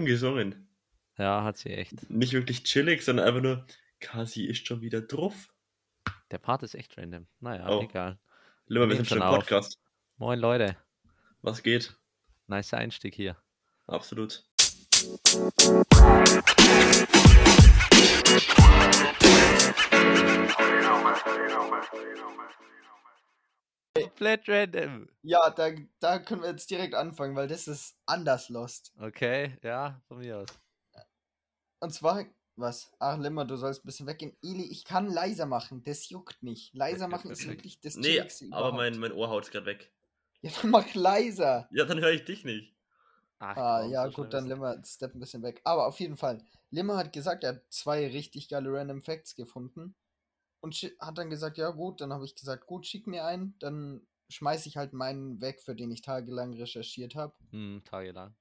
dumm gesungen. Ja, hat sie echt. Nicht wirklich chillig, sondern einfach nur, Kasi ist schon wieder drauf. Der Part ist echt random. Naja, Oh. egal. Lieber, wir sind schon im auf. Podcast. Moin Leute. Was geht? Nice Einstieg hier. Absolut. Komplett random. Ja, da, da können wir jetzt direkt anfangen, weil das ist anders lost. Okay, ja, von mir aus. Und zwar, was? Ach, Limmer, du sollst ein bisschen weggehen. Ili, ich kann leiser machen, das juckt nicht. Leiser machen ist wirklich das Nee, Chilligste aber überhaupt. mein, mein Ohr haut's gerade weg. Ja, dann mach leiser. Ja, dann höre ich dich nicht. Ach, Ah, ja, so gut, dann Limmer, step ein bisschen weg. Aber auf jeden Fall, Limmer hat gesagt, er hat zwei richtig geile Random Facts gefunden. Und hat dann gesagt, ja gut, dann habe ich gesagt, gut, schick mir einen, dann schmeiß ich halt meinen weg, für den ich tagelang recherchiert habe. Hm, tagelang.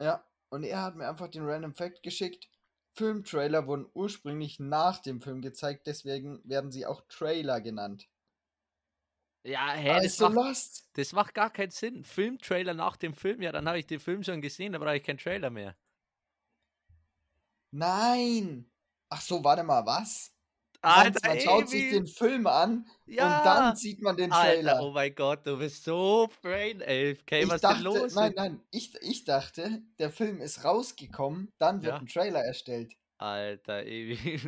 Ja, und er hat mir einfach den Random Fact geschickt. Filmtrailer wurden ursprünglich nach dem Film gezeigt, deswegen werden sie auch Trailer genannt. Ja, hä, Ah, das, so macht, lost. das macht gar keinen Sinn. Filmtrailer nach dem Film, ja, dann habe ich den Film schon gesehen, da brauche ich keinen Trailer mehr. Nein! Ach so, warte mal, was? Alter, man schaut sich Evi, den Film an ja, und dann sieht man den Trailer. Alter, oh mein Gott, du bist so brain ey. Okay, ich was dachte, denn los? nein, nein, ich, ich dachte, der Film ist rausgekommen, dann wird Ja. ein Trailer erstellt. Alter, Evi.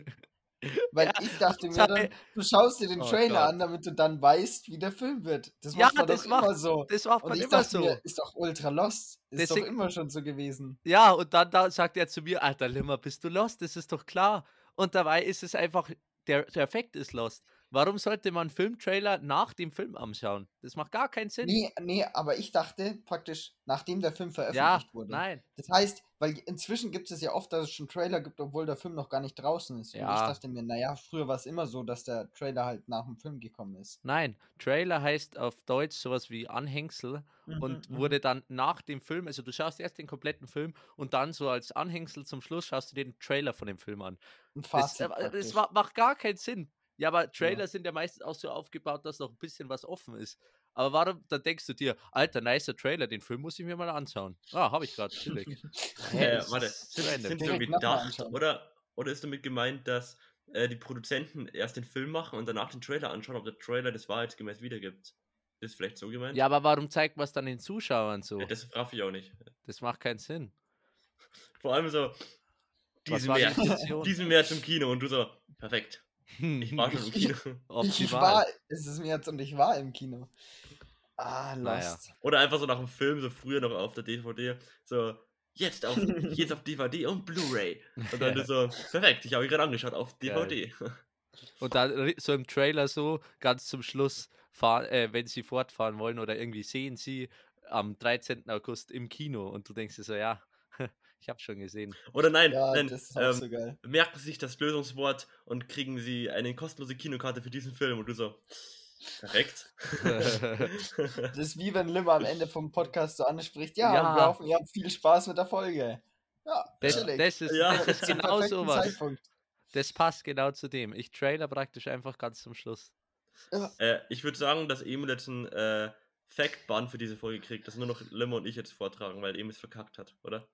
Weil Ja, ich dachte mir dann, du schaust dir den Oh Trailer Gott. an, damit du dann weißt, wie der Film wird. Das Ja, macht man das doch macht- immer so. Das macht man immer so. mir, ist doch ultra lost. Ist doch Deswegen- immer schon so gewesen. Ja, und dann da sagt er zu mir, Alter Limmer, bist du lost? Das ist doch klar. Und dabei ist es einfach, der, der Effekt ist lost. Warum sollte man Filmtrailer nach dem Film anschauen? Das macht gar keinen Sinn. Nee, nee, aber ich dachte praktisch, nachdem der Film ja, veröffentlicht wurde. nein. Das heißt, weil inzwischen gibt es ja oft, dass es schon Trailer gibt, obwohl der Film noch gar nicht draußen ist. Und ich Ja. dachte mir, naja, früher war es immer so, dass der Trailer halt nach dem Film gekommen ist. Nein, Trailer heißt auf Deutsch sowas wie Anhängsel und Mhm, wurde dann nach dem Film, also du schaust erst den kompletten Film und dann so als Anhängsel zum Schluss schaust du den Trailer von dem Film an. Ein Das, Fazit äh, das ma- macht gar keinen Sinn. Ja, aber Trailer sind ja meistens auch so aufgebaut, dass noch ein bisschen was offen ist. Aber warum, dann denkst du dir, alter, nicer Trailer, den Film muss ich mir mal anschauen. Ah, habe ich gerade, chillig. Warte, sind so Direkt nochmal gedacht, oder, oder ist damit gemeint, dass äh, die Produzenten erst den Film machen und danach den Trailer anschauen, ob der Trailer das wahrheitsgemäß wiedergibt? Ist vielleicht so gemeint? Ja, aber warum zeigt man es dann den Zuschauern so? Ja, das raff ich auch nicht. Das macht keinen Sinn. Vor allem so, diesen die März, diesen März im Kino und du so, perfekt. Ich war schon im Kino. Ich Optimal. war, es ist mir jetzt und ich war im Kino. Ah, Naja. lost. Oder einfach so nach dem Film, so früher noch auf der DVD, so, jetzt auf, jetzt auf DVD und Blu-ray. Und dann du so, perfekt, ich habe gerade angeschaut auf DVD. Und dann so im Trailer so, ganz zum Schluss, fahren, äh, wenn sie fortfahren wollen oder irgendwie sehen sie am 13. August im Kino und du denkst dir so, ja, ich habe schon gesehen. Oder nein, Ja, nein das ist auch ähm, so geil. merken Sie sich das Lösungswort und kriegen Sie eine kostenlose Kinokarte für diesen Film. Und du so, perfekt. Das ist wie wenn Limmer am Ende vom Podcast so anspricht, ja, Ja. wir hoffen, ihr habt viel Spaß mit der Folge. Ja, Das, das ist, Ja. das ist genau sowas. Zeitpunkt. Das passt genau zu dem. Ich trailer praktisch einfach ganz zum Schluss. Ja. äh, ich würde sagen, dass Emil jetzt einen äh, Fact-Ban für diese Folge kriegt, dass nur noch Limmer und ich jetzt vortragen, weil Emil es verkackt hat, oder?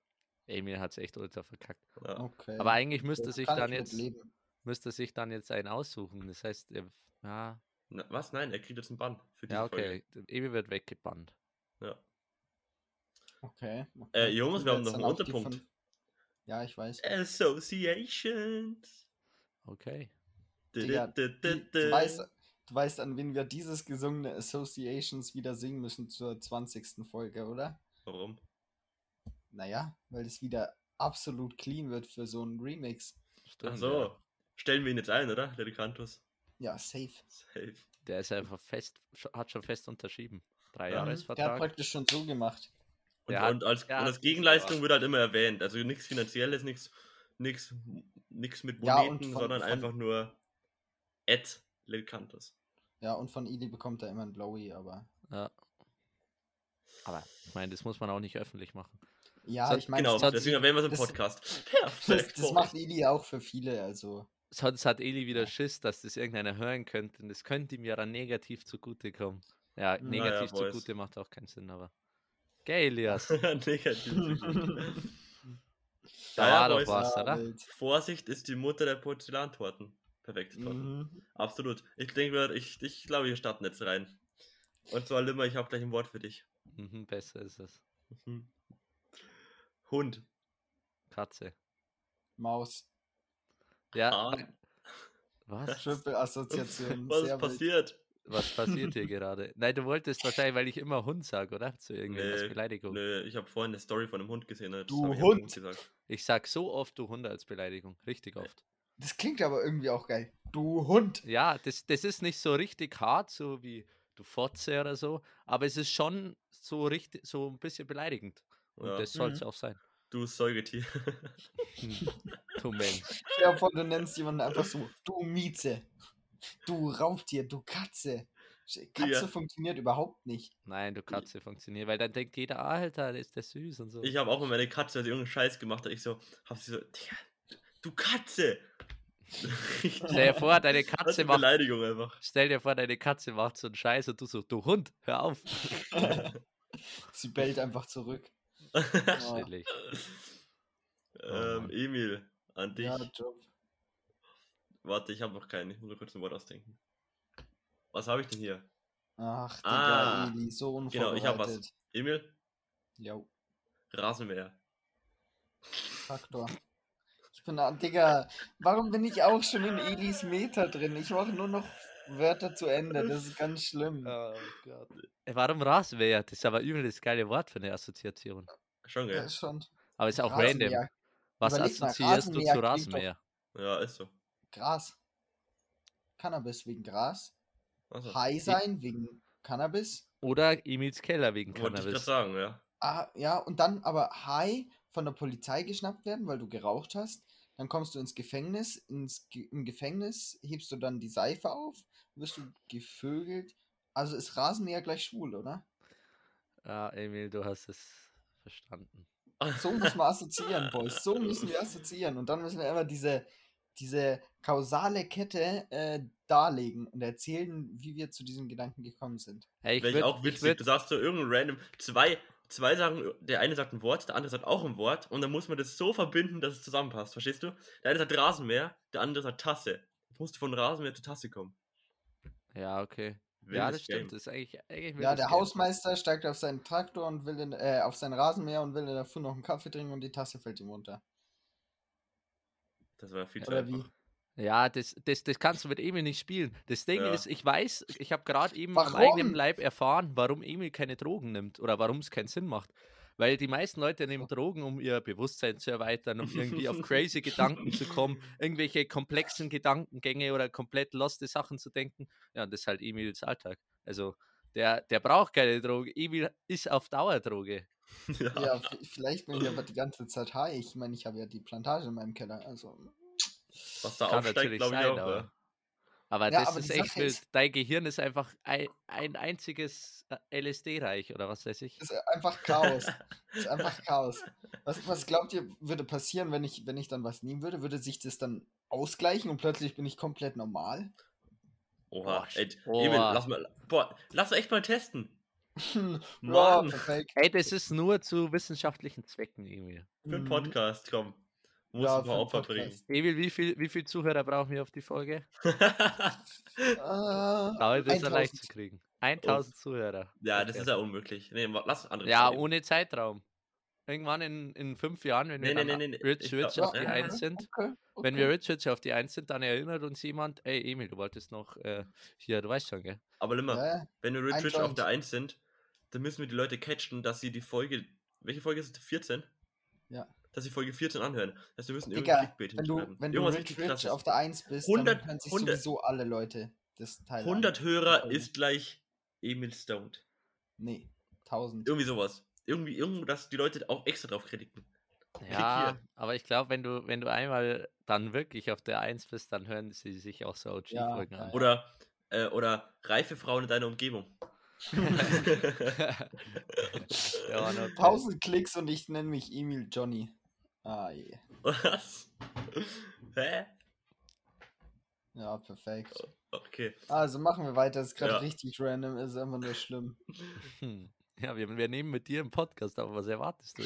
Emil hat es echt ultra verkackt. Ja. Okay. Aber eigentlich müsste das sich dann jetzt leben. müsste sich dann jetzt einen aussuchen. Das heißt, er, ja, Na, was? Nein, er kriegt jetzt einen Bann für diese ja, Folge. okay. Emil wird weggebannt. Ja. Okay. okay. Äh, Jungs, wir haben noch einen Unterpunkt. von- Ja, ich weiß. Associations. Okay. Digga, Du- du, du- weißt, du weißt, an wen wir dieses gesungene Associations wieder singen müssen zur 20. Folge, oder? Warum? Naja, weil es wieder absolut clean wird für so einen Remix. Stimmt, Ach so. Stellen wir ihn jetzt ein, oder? Lerikantus. Ja, safe. Safe. Der ist einfach fest, hat schon fest unterschrieben. Drei Ja. Der hat Jahresvertrag. praktisch schon so gemacht. Und, hat- und, als, und als Gegenleistung gemacht. wird halt immer erwähnt. Also nichts Finanzielles, nichts nichts nichts mit Ja, Moneten, von- sondern von- einfach nur Ed Lilkantus. Ja, und von Ili bekommt er immer ein Blowy, aber. Ja. Aber ich meine, das muss man auch nicht öffentlich machen. Ja, So- ich meine, Genau, das, deswegen erwähnen wir es im das- Podcast. das, Perfekt. das Boy. macht Ili auch für viele, also. Sonst hat Eli wieder Schiss, dass das irgendeiner hören könnte. Und das könnte ihm ja dann negativ zugutekommen. Ja, Naja, negativ Boys. zugute macht auch keinen Sinn, aber. Gell, Elias. Negativ. Da Ja, ja, war doch Boys. was, Ja, oder? Vorsicht ist die Mutter der Porzellantorten. Perfekte Torten. Mhm. Absolut. Ich denke, ich, ich glaube, wir starten jetzt rein. Und zwar, Limmer, ich habe gleich ein Wort für dich. Mhm, besser ist es. Mhm. Hund. Katze. Maus. Ja, Hahn. was? Triple-Assoziation. Was ist wild. passiert? Was passiert hier gerade? Nein, du wolltest wahrscheinlich, weil ich immer Hund sage, oder? Zu irgendwas als Nee, Beleidigung. Nö, ich habe vorhin eine Story von einem Hund gesehen. das Du ich Hund. gesagt. Ich sag so oft du Hunde als Beleidigung. Richtig oft. Das klingt aber irgendwie auch geil. Du Hund. Ja, das, das ist nicht so richtig hart, so wie du Fotze oder so, aber es ist schon so richtig, so ein bisschen beleidigend. Und Ja. das soll es Mhm. auch sein. Du Säugetier. Du Mensch. Ja, von du nennst jemanden einfach so, du Mieze. Du Raubtier, du Katze. Katze Ja. funktioniert überhaupt nicht. Nein, du Katze funktioniert, weil dann denkt jeder, "Ah, Alter, ist der süß und so. Ich habe auch mal meine Katze, als sie irgendeinen Scheiß gemacht hat, ich so, hab sie so, du Katze! Stell dir vor, deine Das ist Katze macht, Beleidigung einfach. stell dir vor, deine Katze macht so einen Scheiß und du so, du Hund, hör auf. Sie bellt einfach zurück. Schrecklich. ähm, Mann. Emil, an dich. Ja, Job. Warte, ich habe noch keinen. Ich muss nur kurz ein Wort ausdenken. Was habe ich denn hier? Ach, Digga, Ah, Eli, so unvorbereitet. Genau, ich habe was. Emil, Jo, Rasenmäher. Faktor. Ich bin da, Digga, warum bin ich auch schon in Elis Meter drin? Ich mache nur noch Wörter zu Ende, das ist ganz schlimm. Oh Gott. Warum Rasenmäher? Das ist aber übel das geile Wort für eine Assoziation. Schon, Ja, gell? schon. Aber ist auch random. Rasenmäher, Was Überleg mal, assoziierst du zu Rasenmäher? Ja, ist so. Gras. Cannabis wegen Gras. Also, High sein wegen Cannabis. Oder Emils Keller wegen wollte ich gerade Cannabis. sagen, ja. Ah, ja, und dann aber high von der Polizei geschnappt werden, weil du geraucht hast. Dann kommst du ins Gefängnis. Ins, Im Gefängnis hebst du dann die Seife auf, wirst du gevögelt. Also ist Rasenmäher gleich schwul, oder? Ja, Emil, du hast es verstanden. So muss man assoziieren, Boys. So müssen wir assoziieren. Und dann müssen wir immer diese, diese kausale Kette äh, darlegen und erzählen, wie wir zu diesem Gedanken gekommen sind. Hey, ich Wäre auch ich witzig. würd, Du sagst so irgendein random, zwei, zwei Sachen, der eine sagt ein Wort, der andere sagt auch ein Wort und dann muss man das so verbinden, dass es zusammenpasst. Verstehst du? Der eine sagt Rasenmäher, der andere sagt Tasse. Jetzt musst du von Rasenmäher zu Tasse kommen. Ja, okay. ja, Wildes das stimmt. Das ist eigentlich, eigentlich Ja, der Game. Hausmeister steigt auf seinen Traktor und will in, äh, auf seinen Rasenmäher und will in der Früh noch einen Kaffee trinken und die Tasse fällt ihm runter. Das war viel zu Oder wie? einfach. Ja, das, das, das kannst du mit Emil nicht spielen. Das Ding Ja. ist, ich weiß, ich habe gerade eben am eigenen Warum? Leib erfahren, warum Emil keine Drogen nimmt oder warum es keinen Sinn macht. Weil die meisten Leute nehmen Drogen, um ihr Bewusstsein zu erweitern, um irgendwie auf crazy Gedanken zu kommen, irgendwelche komplexen Gedankengänge oder komplett loste Sachen zu denken. Ja, und das ist halt Emils Alltag. Also, der, der braucht keine Droge. Emil ist auf Dauerdroge. Ja. Ja, v- vielleicht bin ich aber die ganze Zeit high. Ich meine, ich habe ja die Plantage in meinem Keller. Also, Was da Kann aufsteigt, natürlich glaube ich sein, auch. Aber, ja. das aber ist echt wild. ist- Dein Gehirn ist einfach ein, ein einziges äh, LSD-Reich oder was weiß ich. das ist einfach Chaos. Das ist einfach Chaos. Was, was glaubt ihr, würde passieren, wenn ich, wenn ich dann was nehmen würde? Würde sich das dann ausgleichen und plötzlich bin ich komplett normal? Oha, ey. Emil, lass mal, boah, lass echt mal testen. Mann, perfekt. Ey, das ist nur zu wissenschaftlichen Zwecken, Emil. für einen Mhm. Podcast, komm. Muss Ja, ein paar Opfer bringen. Emil, wie viel, wie viel Zuhörer brauchen wir auf die Folge? Äh, Aber das ist ja leicht 1000. zu kriegen. 1000 Zuhörer. ja, das Okay. ist ja unmöglich. Nee, lass andere Ja, reden. ohne Zeitraum. Irgendwann in, in fünf Jahren, wenn wir Nee, nee, dann nee, nee, Rich ich Rich glaub- auf die Ja, Eins sind, Okay, wenn okay. wir Rich Rich auf die Eins sind, dann erinnert uns jemand, ey Emil, du wolltest noch äh, hier, du weißt schon, gell? Aber Limmer, Ja, wenn wir Rich Rich auf der 1 sind, dann müssen wir die Leute catchen, dass sie die Folge. Welche Folge ist es? 14? Ja. Dass sie Folge 14 anhören. Also wir müssen Digga, irgendwie Clickbait wenn du, wenn du Irgendwas Rich richtig Rich krasses. auf der 1 bist, 100 dann hören sich 100 sowieso alle Leute das Teil 100 an. Hörer ist gleich Emil Stoned. Nee, 1000. Irgendwie sowas. Irgendwie, irgendwie, dass die Leute auch extra drauf kritiken. Ja, aber ich glaube, wenn du, wenn du einmal dann wirklich auf der Eins bist, dann hören sie sich auch so OG-Folgen Ja, an. Oder, äh, oder reife Frauen in deiner Umgebung. Der war noch geil. 1000 Klicks und ich nenne mich Emil Johnny. Ah, je. Was? Hä? Ja, perfekt. Okay. Also machen wir weiter. Das ist gerade Ja. richtig random. Ist einfach nur schlimm. Hm. Ja, wir, wir nehmen mit dir einen Podcast, aber was erwartest du?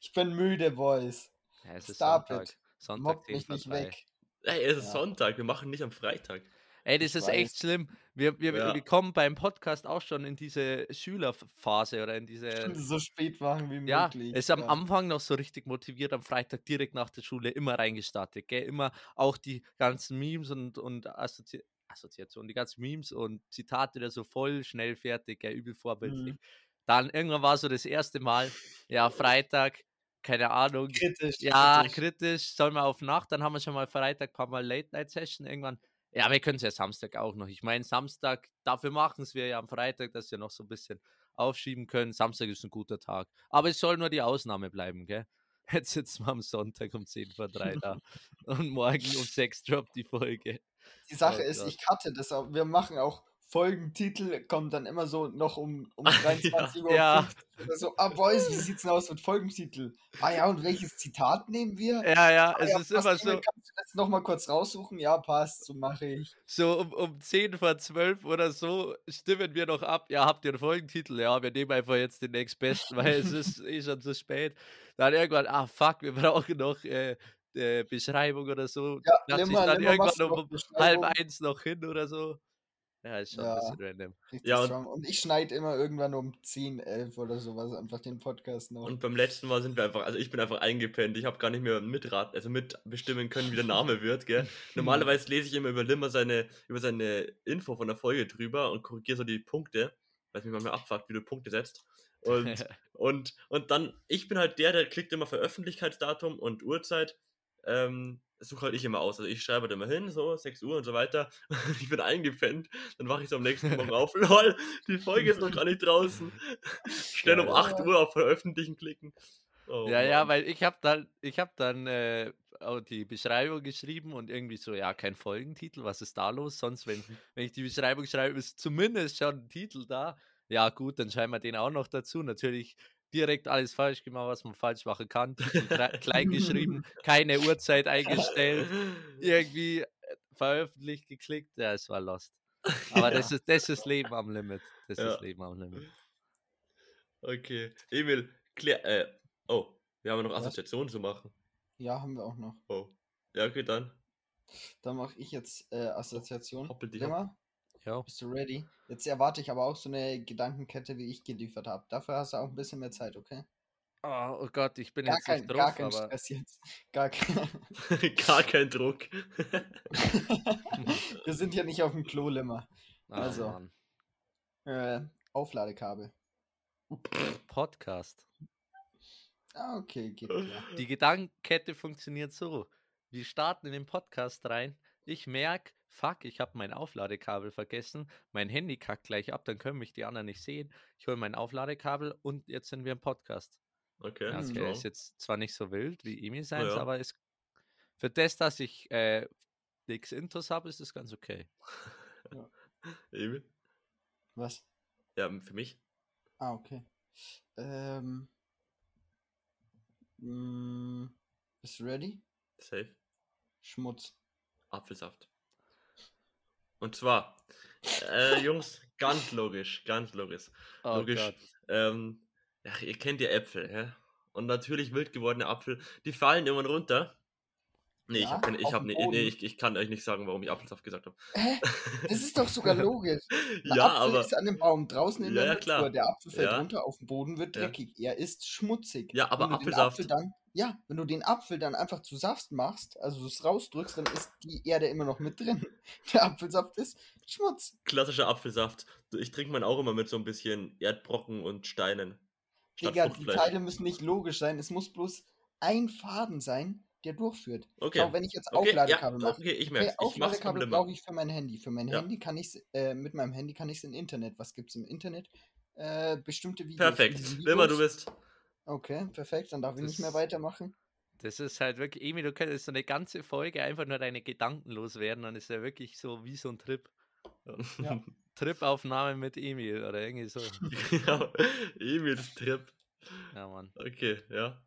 Ich bin müde, Boys. Ja, es ist Stop Sonntag. it. Sonntag 10 mich nicht 3. weg. Ey, es ist Ja. Sonntag, wir machen nicht am Freitag. Ey, das Ich ist echt weiß. schlimm. Wir, wir, Ja. wir kommen beim Podcast auch schon in diese Schülerphase oder in diese. so spät machen wie Ja, möglich. ist am ja. Anfang noch so richtig motiviert, am Freitag direkt nach der Schule immer reingestartet, gell? Immer auch die ganzen Memes und, und Assozi Assoziationen, die ganzen Memes und Zitate da so voll schnell fertig, gell? Übel vorbildlich. Mhm. Dann irgendwann war so das erste Mal, ja, Freitag, keine Ahnung, Kritisch. ja, kritisch. kritisch, sollen wir auf Nacht, dann haben wir schon mal Freitag, paar Mal Late-Night-Session irgendwann. Ja, wir können es ja Samstag auch noch. Ich meine, Samstag, dafür machen es wir ja am Freitag, dass wir noch so ein bisschen aufschieben können. Samstag ist ein guter Tag. Aber es soll nur die Ausnahme bleiben, gell? Jetzt sitzen wir am Sonntag um 10 vor 3 da und morgen um 6 droppt die Folge. Die Sache Oh ist, Gott. ich cutte das auch. Wir machen auch Folgentitel, kommt dann immer so noch um, um 23 Uhr. Ja. 50 Oder so, ah, Boys, wie sieht's denn aus mit Folgentitel? Ah ja, und welches Zitat nehmen wir? Ja, ja, Ah, es ja, ist immer so, Kannst du das nochmal kurz raussuchen? Ja, passt, so mache ich. so um, um 10 vor 12 oder so stimmen wir noch ab. Ja, habt ihr einen Folgentitel? Ja, wir nehmen einfach jetzt den nächstbesten, weil es ist eh schon zu spät. Dann irgendwann, ah fuck, wir brauchen noch äh, äh, Beschreibung oder so. Ja, sich Limmer, dann du irgendwann noch um halb eins noch hin oder so. Ja, ist schon Ja. ein bisschen random. Ja, und-. Und ich schneide immer irgendwann um 10, 11 oder sowas einfach den Podcast noch. Und beim letzten Mal sind wir einfach, also ich bin einfach eingepennt. Ich habe gar nicht mehr mitraten, also mitbestimmen können, wie der Name wird, gell? Normalerweise lese ich immer über Limmer seine, über seine Info von der Folge drüber und korrigiere so die Punkte, weil es mich manchmal abfuckt, wie du Punkte setzt. Und, und, und dann, ich bin halt der, der klickt immer Veröffentlichkeitsdatum und Uhrzeit. Ähm, suche halt ich immer aus. Also ich schreibe da immer hin, so 6 Uhr und so weiter. ich bin eingepennt. Dann wache ich so am nächsten Morgen auf. Lol, die Folge ist noch gar nicht draußen. Schnell um Geil. 8 Uhr auf Veröffentlichen klicken. Oh, ja, ja, Mann. weil ich habe dann, ich habe dann äh, auch die Beschreibung geschrieben und irgendwie so, ja, kein Folgentitel, was ist da los? Sonst, wenn, wenn ich die Beschreibung schreibe, ist zumindest schon ein Titel da. Ja, gut, dann schreiben wir den auch noch dazu. Natürlich direkt alles falsch gemacht, was man falsch machen kann. Klein geschrieben, keine Uhrzeit eingestellt, irgendwie äh, veröffentlicht, geklickt. Ja, es war lost. Aber das, Ja. ist, das ist Leben am Limit. Das Ja. ist Leben am Limit. Okay, Emil, klär, äh, oh, wir haben noch? Assoziationen zu machen. Ja, haben wir auch noch. Oh. Ja, okay, dann. Dann mache ich jetzt äh, Assoziation. Hoppel dich ab. Ja. bist du ready? Jetzt erwarte ich aber auch so eine Gedankenkette, wie ich geliefert habe. Dafür hast du auch ein bisschen mehr Zeit, okay? Oh, oh Gott, ich bin Gar jetzt kein, nicht gar drauf, kein aber Stress jetzt. Gar kein. Gar kein Druck. wir sind ja nicht auf dem Klo, Limmer. Ah, Also. Äh, Aufladekabel. Podcast. Ah, okay, geht klar. Die Gedankenkette funktioniert so. Wir starten in den Podcast rein. Ich merke, fuck, ich habe mein Aufladekabel vergessen. Mein Handy kackt gleich ab, dann können mich die anderen nicht sehen. Ich hole mein Aufladekabel und jetzt sind wir im Podcast. Okay, Ja, okay, strong. ist jetzt zwar nicht so wild wie Emil seins, ja. aber ist für das, dass ich äh, nix Intos habe, ist es ganz okay. Emil? Was? Ja, für mich. Ah, okay. Ähm. mh, bist du ready? Safe. Schmutz. Apfelsaft. Und zwar, äh, Jungs, ganz logisch, ganz logisch. Oh logisch. Ähm, ja, ihr kennt ja Äpfel, hä? Und natürlich wild gewordene Apfel, die fallen irgendwann runter. Nee, ich Ja, habe ich habe den nee, Boden. nee, ich, ich kann euch nicht sagen, warum ich Apfelsaft gesagt habe. Hä? Das ist doch sogar logisch. Ein ja, Apfel aber ist an dem Baum draußen in Ja, der ja, Natur. klar. Der Apfel fällt Ja. runter, auf den Boden wird Ja. dreckig. Er ist schmutzig. Ja, aber Apfelsaft- Apfel dann, ja, wenn du den Apfel dann einfach zu Saft machst, also es rausdrückst, dann ist die Erde immer noch mit drin. Der Apfelsaft ist Schmutz. klassischer Apfelsaft. Ich trinke meinen auch immer mit so ein bisschen Erdbrocken und Steinen. Digga, die. Teile müssen nicht logisch sein. Es muss bloß ein Faden sein, der durchführt. Okay. Schau, wenn ich jetzt Okay, Aufladekabel ja, mache. okay, ich Okay, merke Ich mach's Aufladekabel brauche ich für mein Handy. Für mein Ja. Handy kann ich äh, mit meinem Handy kann ich es im Internet. Was gibt's im Internet? Äh, bestimmte Videos. Perfekt. Diesen Limmer, du Videos- bist. Okay, perfekt. Dann darf ich nicht mehr Das- weitermachen. Das ist halt wirklich, Emil, du könntest so eine ganze Folge einfach nur deine Gedanken loswerden und ist ja wirklich so wie so ein Trip. Ja. Tripaufnahme mit Emil oder irgendwie so. ja, Emils Trip. Ja, Mann. Okay, ja.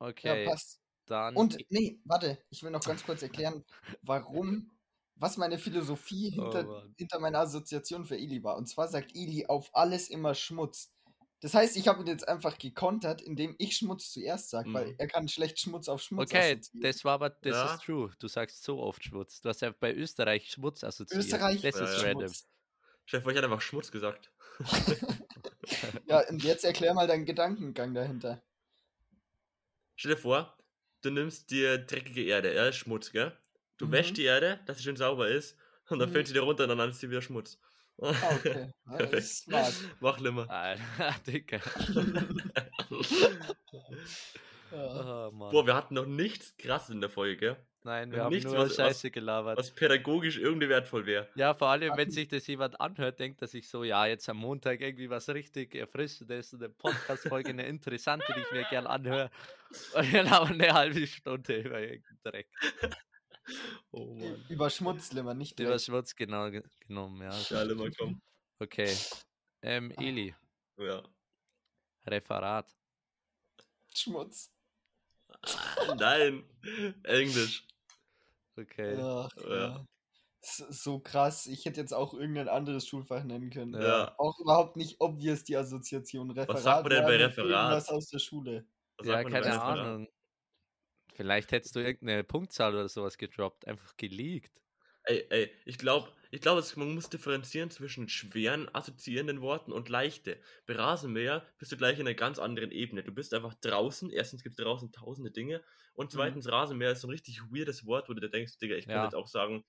Okay, Ja, passt. Dann. Und nee, warte, ich will noch ganz kurz erklären, warum, was meine Philosophie Oh hinter, Mann. hinter meiner Assoziation für Eli war. Und zwar sagt Eli auf alles immer Schmutz. Das heißt, ich habe ihn jetzt einfach gekontert, indem ich Schmutz zuerst sage, weil Mhm. er kann schlecht Schmutz auf Schmutz Okay, das war aber, das Ja. ist true. Du sagst so oft Schmutz. Du hast ja bei Österreich Schmutz assoziiert. Österreich das Ja, ist ja. random. Schmutz. Chef, ich hatte einfach Schmutz gesagt. Ja, und jetzt erklär mal deinen Gedankengang dahinter. Stell dir vor, du nimmst dir dreckige Erde, ja, ist Schmutz, gell? Du Mhm. wäschst die Erde, dass sie schön sauber ist, und dann Mhm. fällt sie dir runter und dann ist sie wieder Schmutz. Ah, okay. Perfekt. Mach Limmer. Alter, Digga. Ja. Oh. Boah, wir hatten noch nichts krasses in der Folge, gell? Nein, wir wir haben nichts, nur was- Scheiße gelabert. Was pädagogisch irgendwie wertvoll wäre. Ja, vor allem, wenn sich das jemand anhört, denkt er sich so, ja, jetzt am Montag irgendwie was richtig Erfrischendes, eine Podcast-Folge, eine interessante, die ich mir gern anhöre. Und dann aber eine halbe Stunde über irgendeinen Dreck. Oh Mann. Über Schmutzlimmer, nicht Über Dreck. Schmutz genau ge- genommen, ja. Ja, Limmer, komm. Okay. Ähm, Ah. Eli, Ja. Referat. Schmutz. Nein. Englisch. Okay. Ach, Ja. ja. So, krass. Ich hätte jetzt auch irgendein anderes Schulfach nennen können. Ja. Auch überhaupt nicht obvious die Assoziation. Referat. sagt man denn bei Referat? Irgendwas aus der Schule. Was Ja, sagt man denn bei keine? Ahnung. Vielleicht hättest du irgendeine Punktzahl oder sowas gedroppt, einfach geleakt. Ey, ey, ich glaube, ich glaub, es- man muss differenzieren zwischen schweren assoziierenden Worten und leichte. Bei Rasenmäher bist du gleich in einer ganz anderen Ebene. Du bist einfach draußen. Erstens gibt es draußen tausende Dinge. Und Mhm. zweitens, Rasenmäher ist so ein richtig weirdes Wort, wo du dir denkst, Digga, ich könnte Ja. jetzt auch sagen,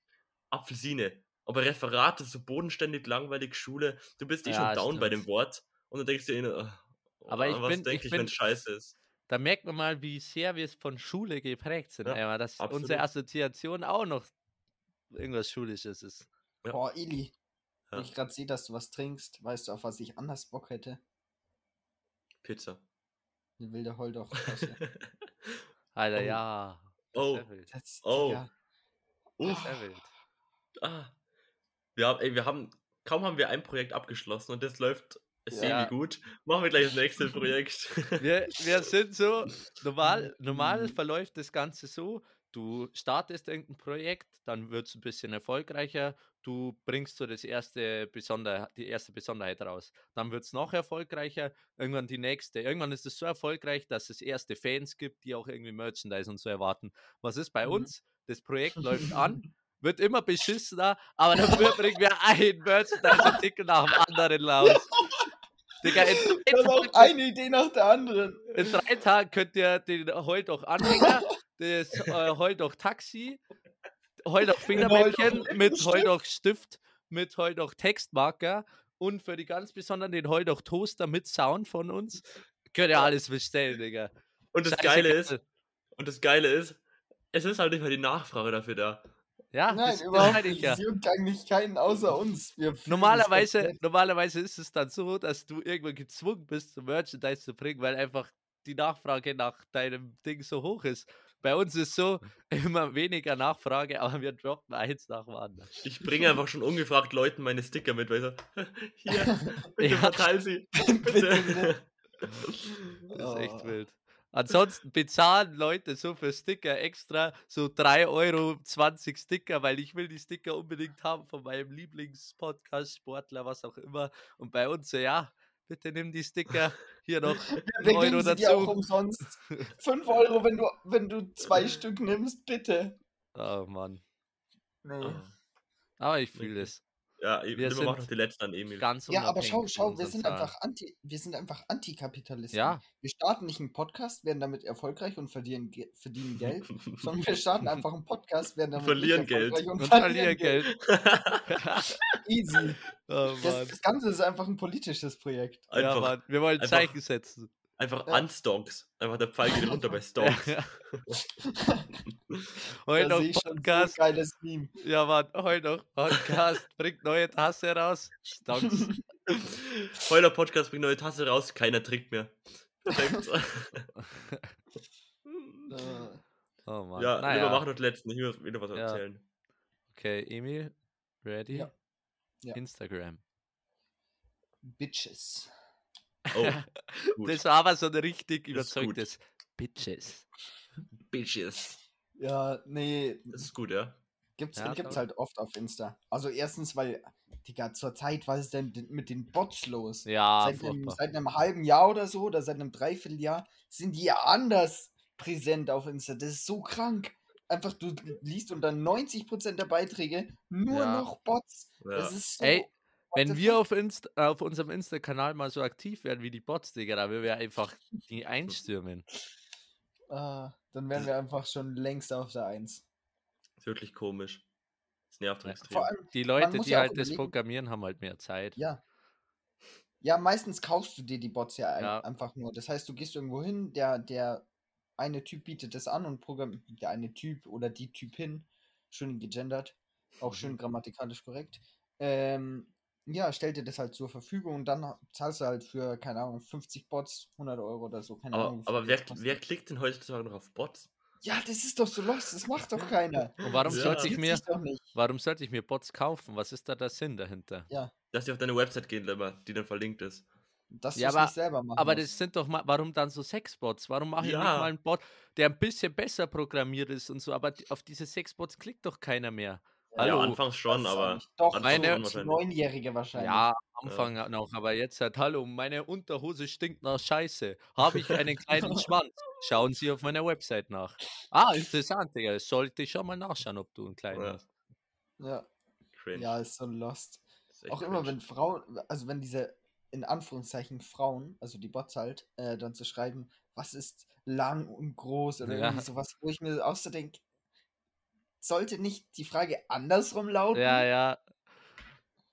Apfelsine. Aber Referat ist so bodenständig, langweilig, Schule. Du bist eh Ja, schon down bei stimmt. dem Wort. Und dann denkst du dir, oh, Aber ich was bin- denk ich bin- wenn scheiße ist. Da merkt man mal, wie sehr wir von Schule geprägt sind, Ja, einmal, dass absolut. unsere Assoziation auch noch irgendwas Schulisches ist. Ja. Boah, Eli. Wenn Ja. ich gerade sehe, dass du was trinkst, weißt du, auf was ich anders Bock hätte? Pizza. Eine wilde Holdoch. Alter, Oh. ja. Oh. Das, Oh. Digga. Uff. Sehr wild. Ah. Wir haben, ey, wir haben, kaum haben wir ein Projekt abgeschlossen und das läuft Ja. semi gut. Machen wir gleich das nächste Projekt. Wir, wir sind so, normal, normal verläuft das Ganze so, du startest irgendein Projekt, dann wird es ein bisschen erfolgreicher, du bringst so das erste Besonder, die erste Besonderheit raus. Dann wird es noch erfolgreicher, irgendwann die nächste. Irgendwann ist es so erfolgreich, dass es erste Fans gibt, die auch irgendwie Merchandise und so erwarten. Was ist bei Mhm. uns? Das Projekt läuft an, wird immer beschissener, aber dafür bringen wir einen Merchandise-Artikel nach dem anderen raus. Digga, in drei Das auch Tagen- eine Idee nach der anderen. in drei Tagen könnt ihr den Heul doch Anhänger, das äh, Heul doch Taxi, Heul doch Fingermäppchen Heul doch mit Heul Lippenstift. doch Stift, mit Heul doch Textmarker und für die ganz besonderen den Heul doch Toaster mit Sound von uns. Könnt ihr alles bestellen, Digga. Und das Scheißegal. Geile ist, und das Geile ist, es ist halt nicht mehr die Nachfrage dafür da. Ja, Nein, das, das überhaupt meine ich nicht. ja. Es juckt eigentlich keinen außer uns. Wir das Normalerweise, normalerweise ist es dann so, dass du irgendwann gezwungen bist, zum Merchandise zu bringen, weil einfach die Nachfrage nach deinem Ding so hoch ist. Bei uns ist so immer weniger Nachfrage, aber wir droppen eins nach dem anderen. Ich bringe einfach schon ungefragt Leuten meine Sticker mit, weil ich so, hier, bitte Ja. verteil sie. Bitte. Das ist echt wild. Ansonsten bezahlen Leute so für Sticker extra so 3 Euro 20 Sticker, weil ich will die Sticker unbedingt haben von meinem Lieblingspodcast, Sportler, was auch immer. Und bei uns ja, bitte nimm die Sticker, hier noch Wir Euro sie dir auch dazu. umsonst. 5 Euro, wenn du, wenn du zwei Stück nimmst, bitte. Oh Mann. Nee. Ah. Aber ich fühle es. Ja, wir sind noch die letzten an Emil. Ganz Ja, aber schau, schau, wir sind einfach anti, wir sind einfach Antikapitalisten. Ja, Wir starten nicht einen Podcast, werden damit erfolgreich und verdienen, verdienen Geld, sondern wir starten einfach einen Podcast, werden damit Verlieren Geld. erfolgreich und, und verlieren verlieren Geld. Geld. Easy. oh Das, das Ganze ist einfach ein politisches Projekt. Ja, Einfach, Mann. Wir wollen einfach- Zeichen setzen. einfach Ja. Unstonks. Einfach der Pfeil geht runter bei Stonks. Ja. Heute noch Podcast. geiles Meme. Ja, Mann, heute noch Podcast. Bringt neue Tasse raus. Stonks. Heuler Podcast bringt neue Tasse raus, keiner trinkt mehr. Perfekt. Äh, Oh Mann. ja, naja. lieber machen noch die letzten, ich will wieder was Ja. erzählen. Okay, Emil, ready? Ja. Ja. Instagram. Bitches. Oh, gut. Das war aber so ein richtig Das überzeugtes Bitches. Bitches. Ja, nee, Das ist gut, ja. gibt's, Ja, gibt's halt oft auf Insta. Also erstens, weil Digga, zur Zeit, was ist denn mit den Bots los? Ja, seit, einem, seit einem halben Jahr oder so, oder seit einem Dreivierteljahr, sind die ja anders präsent auf Insta. Das ist so krank. Einfach, du liest unter 90% der Beiträge nur Ja. noch Bots. Ja. Das ist so. Ey, Wenn wir auf, Inst auf unserem Insta-Kanal mal so aktiv werden wie die Bots, Digga, da würden wir einfach die einstürmen. Ah, dann wären wir einfach schon längst auf der Eins. Ist wirklich komisch. Das nervt Ja. extrem. Vor allem, Die Leute, die ja halt das überlegen- Programmieren haben halt mehr Zeit. ja. Ja, meistens kaufst du dir die Bots ja, Ja. einfach nur. Das heißt, du gehst irgendwo hin, der, der eine Typ bietet das an und programmiert, der eine Typ oder die Typin, schön gegendert, auch Mhm. schön grammatikalisch korrekt, ähm, ja, stellt dir das halt zur Verfügung und dann zahlst du halt für, keine Ahnung, 50 Bots, 100 Euro oder so, keine Aber, Ahnung. aber wer, wer klickt denn heutzutage noch auf Bots? Ja, das ist doch so los, das macht doch keiner. Und warum Ja. sollte ich mir, nicht. warum sollte ich mir Bots kaufen? Was ist da der Sinn dahinter? Dass die auf deine Website gehen, Lemmer, die dann verlinkt ist. Dass Ja, aber- nicht selber machen Aber musst. das sind doch mal, warum dann so Sexbots? Warum mache ich nicht Ja. mal einen Bot, der ein bisschen besser programmiert ist und so, aber auf diese Sexbots klickt doch keiner mehr. Hallo. Ja, anfangs schon, aber. Doch, Meine-. Neunjährige wahrscheinlich. Ja, am Anfang noch, aber jetzt halt, hallo, meine Unterhose stinkt nach Scheiße. Habe ich einen kleinen Schwanz? Schauen Sie auf meiner Website nach. Ah, interessant, Digga. Sollte ich schon mal nachschauen, ob du einen kleinen Ja. hast. Ja, Cringe. ja, ist so lost. Ist Auch immer, cringe. wenn Frauen, also wenn diese in Anführungszeichen Frauen, also die Bots halt, äh, dann zu schreiben, was ist lang und groß oder Ja. irgendwie sowas, wo ich mir auch so denke, sollte nicht die Frage andersrum lauten? Ja, ja.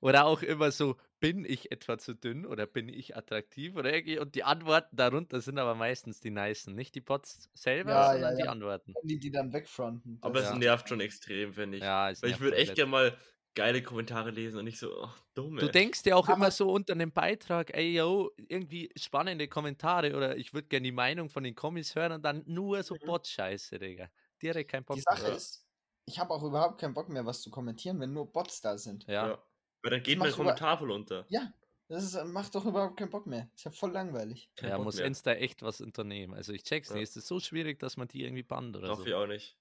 Oder auch immer so, bin ich etwa zu dünn oder bin ich attraktiv oder irgendwie? Und die Antworten darunter sind aber meistens die nicen, nicht die Bots selber, Ja, ja, sondern die ja. Antworten. Die, die dann wegfronten. Aber es Ja. nervt schon extrem, finde ich. Ja, es Weil ich würde echt gerne mal geile Kommentare lesen und nicht so, ach, dumme. Du denkst dir auch Aber- immer so unter einem Beitrag, ey yo, irgendwie spannende Kommentare oder ich würde gerne die Meinung von den Kommis hören und dann nur so Mhm. Bot-Scheiße, Digga. Direkt kein Bock Die Sache ist, ich habe auch überhaupt keinen Bock mehr, was zu kommentieren, wenn nur Bots da sind. Ja. Ja. Weil dann geht mein Kommentar voll unter. Ja, das ist, macht doch überhaupt keinen Bock mehr. Ist ja voll langweilig. Kein Ja, Bock muss mehr. Insta echt was unternehmen. Also ich check's Ja. nicht. Es ist so schwierig, dass man die irgendwie bannt oder Hoffe so. ich auch nicht.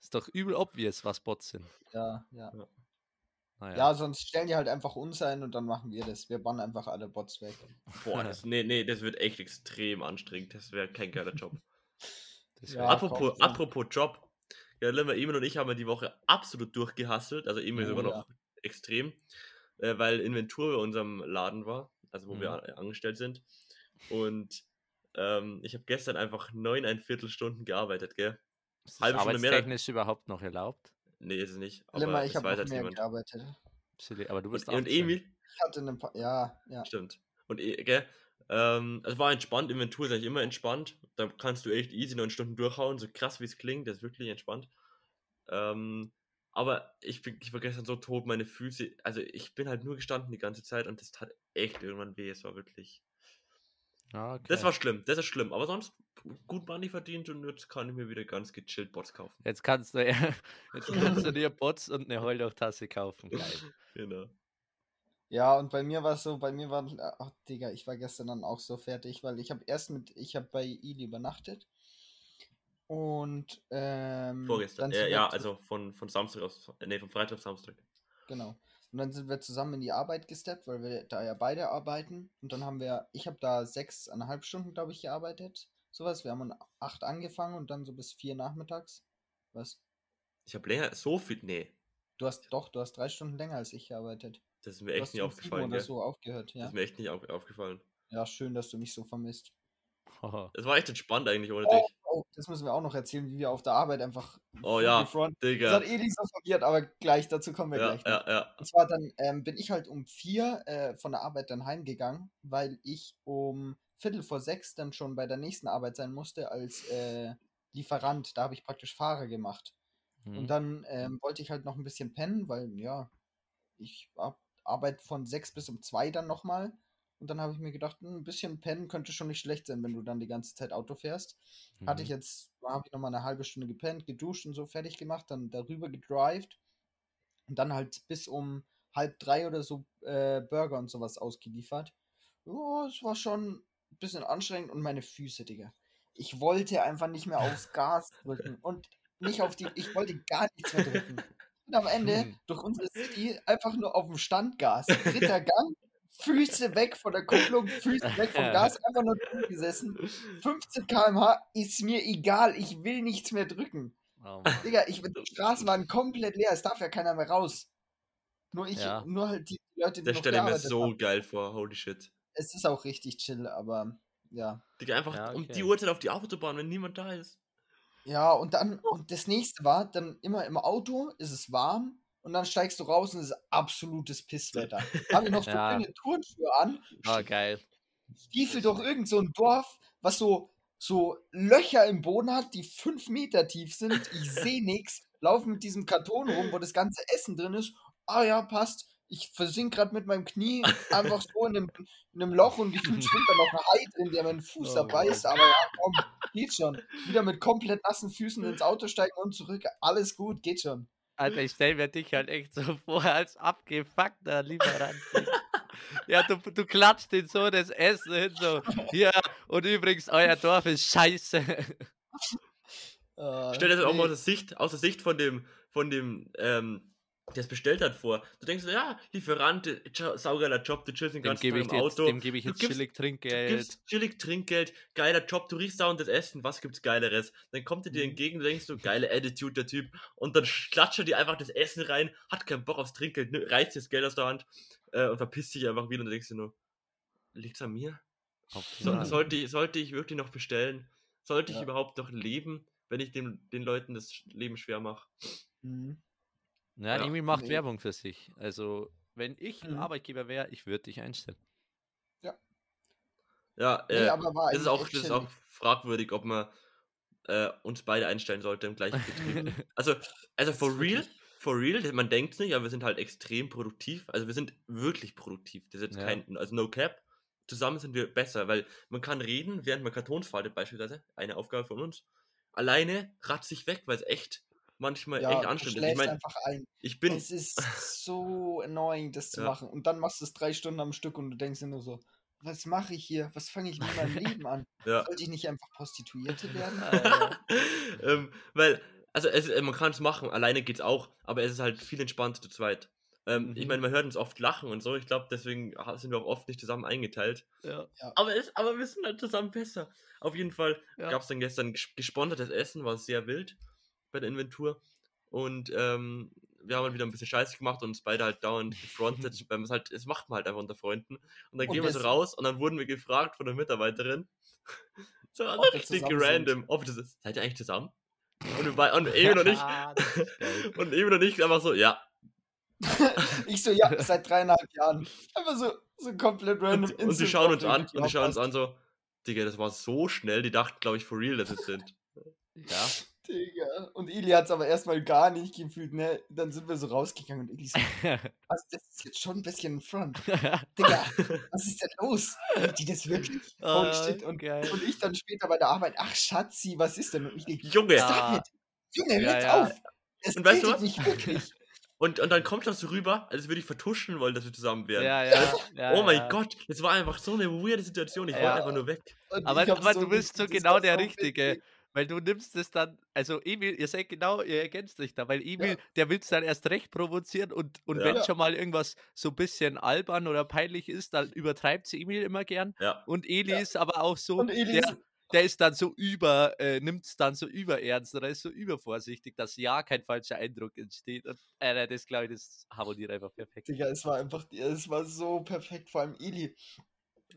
Ist doch übel obvious, was Bots sind. Ja, ja. Naja. Ja, sonst stellen die halt einfach uns ein und dann machen wir das. Wir bannen einfach alle Bots weg. Boah, das, nee, nee, das wird echt extrem anstrengend. Das wäre kein geiler Job. Ja, apropos, ja. apropos Job. Ja, Limmer, Emil und ich haben ja die Woche absolut durchgehasselt. Also Emil Oh, sogar ja. noch extrem. Äh, weil Inventur bei unserem Laden war. Also wo wir Mhm. a- angestellt sind. Und ähm, ich habe gestern einfach neuneinviertel Stunden gearbeitet, gell? ist halbe Stunde mehr- arbeitstechnisch überhaupt noch erlaubt? Nee, ist es nicht. Aber Limmer, es ich habe jetzt mehr niemand. gearbeitet. Aber du bist Und, und 18. Emil, Ich hatte eine pa Ja, ja. Stimmt. Und eh, gell, ähm, es war entspannt, Inventur ist eigentlich immer entspannt. Da kannst du echt easy neun Stunden durchhauen, so krass wie es klingt, das ist wirklich entspannt. Ähm, aber ich bin, ich war gestern so tot, meine Füße, also ich bin halt nur gestanden die ganze Zeit und das tat echt irgendwann weh, es war wirklich. Ah, okay. Das war schlimm, das ist schlimm, aber sonst gut Money verdient und jetzt kann ich mir wieder ganz gechillt Bots kaufen. Jetzt kannst du, jetzt kannst du dir Bots und eine Heulauchtasse kaufen. Geil. Genau. Ja, und bei mir war es so, bei mir war, ach Digga, ich war gestern dann auch so fertig, weil ich habe erst mit, ich habe bei Ili übernachtet und ähm, Vorgestern. Äh, ja, also von, von Samstag aus, nee, von Freitag auf Samstag. Genau. Und dann sind wir zusammen in die Arbeit gesteppt, weil wir da ja beide arbeiten. Und dann haben wir, ich habe da sechseinhalb Stunden, glaube ich, gearbeitet. Sowas. Wir haben um acht angefangen und dann so bis vier nachmittags. Was? Ich habe länger, so viel, nee, Du hast doch, du hast drei Stunden länger als ich gearbeitet. Das ist mir echt nicht aufgefallen, oder so aufgehört, Das ja. ist mir echt nicht auf, aufgefallen. Ja, schön, dass du mich so vermisst. Es war echt entspannt eigentlich ohne Oh, dich. oh, das müssen wir auch noch erzählen, wie wir auf der Arbeit einfach. Oh ja, Das Digga. hat eh nicht so verwirrt, aber gleich, dazu kommen wir Ja, gleich. noch. ja, ja. Und zwar dann ähm, bin ich halt um vier äh, von der Arbeit dann heimgegangen, weil ich um Viertel vor sechs dann schon bei der nächsten Arbeit sein musste als äh, Lieferant. Da habe ich praktisch Fahrer gemacht. Mhm. Und dann ähm, wollte ich halt noch ein bisschen pennen, weil ja, ich ar- arbeite von sechs bis um zwei dann nochmal. Und dann habe ich mir gedacht, hm, ein bisschen pennen könnte schon nicht schlecht sein, wenn du dann die ganze Zeit Auto fährst. Hatte ich Mhm. jetzt, habe ich nochmal eine halbe Stunde gepennt, geduscht und so fertig gemacht, dann darüber gedrived und dann halt bis um halb drei oder so äh, Burger und sowas ausgeliefert. Ja, es war schon ein bisschen anstrengend und meine Füße, Digga. Ich wollte einfach nicht mehr aufs Gas drücken und nicht auf die, ich wollte gar nichts mehr drücken. Und am Ende Hm. durch unsere City einfach nur auf dem Standgas. Dritter Gang, Füße weg von der Kupplung, Füße weg vom Gas, einfach nur drin gesessen. 15 km/h ist mir egal, ich will nichts mehr drücken. Oh, Mann. Digga, ich, die Straßen waren komplett leer, es darf ja keiner mehr raus. Nur ich, Ja. nur halt die Leute, die Der noch stelle ich mir so haben. geil vor, holy shit. Es ist auch richtig chill, aber ja. Digga, einfach Ja, um okay. die Uhrzeit auf die Autobahn, wenn niemand da ist. Ja, und dann, und das nächste war, dann immer im Auto ist es warm und dann steigst du raus und es ist absolutes Pisswetter. Habe ich noch so Ja. dünne Turnschuhe an, Oh, geil. stiefel durch irgend so ein Dorf, was so, so Löcher im Boden hat, die fünf Meter tief sind. Ich sehe nichts, laufe mit diesem Karton rum, wo das ganze Essen drin ist. Ah ja, passt. Ich versink gerade mit meinem Knie einfach so in einem, in einem Loch und gefühlt schwimmt da noch ein Hai drin, der meinen Fuß Oh erbeißt. Aber ja, komm, geht schon. Wieder mit komplett nassen Füßen ins Auto steigen und zurück. Alles gut, geht schon. Alter, ich stell mir dich halt echt so vor als abgefuckter Lieferant. ja, du, du klatscht in so das Essen hin, so, ja, und übrigens, euer Dorf ist scheiße. Äh, Stell dir das auch mal nee, aus der Sicht, aus der Sicht von dem, von dem, ähm, der es bestellt hat vor. Du denkst, so, ja, Lieferant, saugeiler Job, du chillst den Dem ganzen gebe Tag ich, im jetzt, Auto. dem gebe ich Du jetzt gibst- chillig Du Trinkgeld. gibst chillig Trinkgeld, geiler Job, du riechst dauernd das Essen, was gibt's geileres? Dann kommt er dir Mhm. entgegen, du denkst so, geile Attitude der Typ und dann klatscht er dir einfach das Essen rein, hat keinen Bock aufs Trinkgeld, ne, reißt dir das Geld aus der Hand äh, und verpisst sich einfach wieder und denkst dir nur, liegt's an mir? So, sollte, ich, sollte ich wirklich noch bestellen? Sollte ich Ja. überhaupt noch leben, wenn ich dem, den Leuten das Leben schwer mache? mhm. Ja, Ja, Emil macht nee. Werbung für sich. Also, wenn ich ein Mhm. Arbeitgeber wäre, ich würde dich einstellen. Ja, Nee, äh, aber war das ist auch, das ist auch fragwürdig, ob man äh, uns beide einstellen sollte im gleichen Betrieb. also, also for real, wirklich- for real, man denkt es nicht, aber wir sind halt extrem produktiv. Also wir sind wirklich produktiv. Das ist jetzt Ja. kein, also no cap. Zusammen sind wir besser, weil man kann reden, während man Kartons faltet beispielsweise. Eine Aufgabe von uns. Alleine ratzt sich weg, weil es echt manchmal Ja, echt du anstrengend ist. Ich meine, einfach ein. ich bin, Es ist so annoying, das zu Ja. machen. Und dann machst du es drei Stunden am Stück und du denkst dir nur so, was mache ich hier? Was fange ich mit meinem Leben an? ja. Sollte ich nicht einfach Prostituierte werden? Ähm, weil, also es, äh, man kann es machen, alleine geht's auch, aber es ist halt viel entspannter zu zweit. Ähm, Ich Mhm. meine, man hört uns oft lachen und so, ich glaube, deswegen sind wir auch oft nicht zusammen eingeteilt. ja. Aber, es, aber wir sind halt zusammen besser. Auf jeden Fall Ja. gab es dann gestern ges- gesponsertes Essen, war sehr wild bei der Inventur. Und ähm, wir haben halt wieder ein bisschen Scheiße gemacht und uns beide halt dauernd gefrontet, weil man es halt, das macht man halt einfach unter Freunden. Und dann Und gehen wir so raus und dann wurden wir gefragt von der Mitarbeiterin, so richtig sind. random, ob das ist. Seid ihr eigentlich zusammen? Und, wir und Emil und ich, und Emil und ich einfach so, ja. ich so, ja, seit dreieinhalb Jahren. Einfach so, so komplett random. Und, und sie schauen uns an, und die schauen uns an so, Digga, das war so schnell, die dachten, glaube ich, for real, dass es sind. Ja. Digga. Und Ili hat es aber erstmal gar nicht gefühlt, ne? Dann sind wir so rausgegangen und Ili so, also das ist jetzt schon ein bisschen ein Front. Digga, was ist denn los? Meint die das wirklich? Ah, shit. Und, und ich dann später bei der Arbeit, ach Schatzi, was ist denn? Und ich denke, Junge! Ja. Junge, Ja, hört ja. auf! Es Und weißt du was? nicht wirklich. Und, und dann kommt das so rüber, als würde ich vertuschen wollen, dass wir zusammen wären. Ja, ja, ja, oh mein. Gott, das war einfach so eine weirde Situation. Ich wollte einfach nur weg. Und Aber, aber so du bist so genau der Richtige. witzig. Weil du nimmst es dann, also Emil, ihr seid genau, ihr ergänzt euch da, weil Emil, der will es dann erst recht provozieren und, und Ja. wenn Ja. schon mal irgendwas so ein bisschen albern oder peinlich ist, dann übertreibt sie Emil immer gern. Ja. Und Eli Ja. ist aber auch so, der, ist- der ist dann so über, äh, nimmt es dann so überernst oder ist so übervorsichtig, dass ja kein falscher Eindruck entsteht. Und äh, das glaube ich, das harmoniert einfach perfekt. Digga, es war einfach, es war so perfekt, vor allem Eli.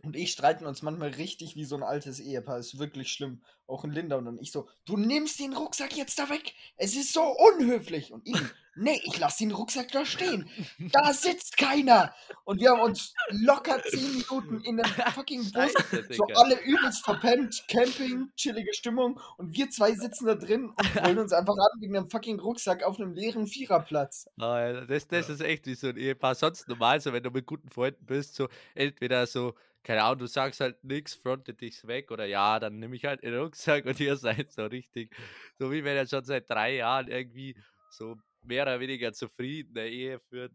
Und ich streiten uns manchmal richtig wie so ein altes Ehepaar. Ist wirklich schlimm. Auch in Linda und ich so, du nimmst den Rucksack jetzt da weg. Es ist so unhöflich. Und Eli, nee, ich lass den Rucksack da stehen. Da sitzt keiner. Und wir haben uns locker zehn Minuten in einem fucking Bus so alle übelst verpennt, Camping, chillige Stimmung und wir zwei sitzen da drin und wollen uns einfach an wegen einem fucking Rucksack auf einem leeren Viererplatz. Ja, das, das Ja. ist echt wie so ein Ehepaar. Sonst normal, so wenn du mit guten Freunden bist, so entweder so, keine Ahnung, du sagst halt nichts, frontet dich weg oder ja, dann nehme ich halt den Rucksack und ihr seid so richtig, so wie wenn ihr schon seit drei Jahren irgendwie so mehr oder weniger zufrieden eine Ehe führt.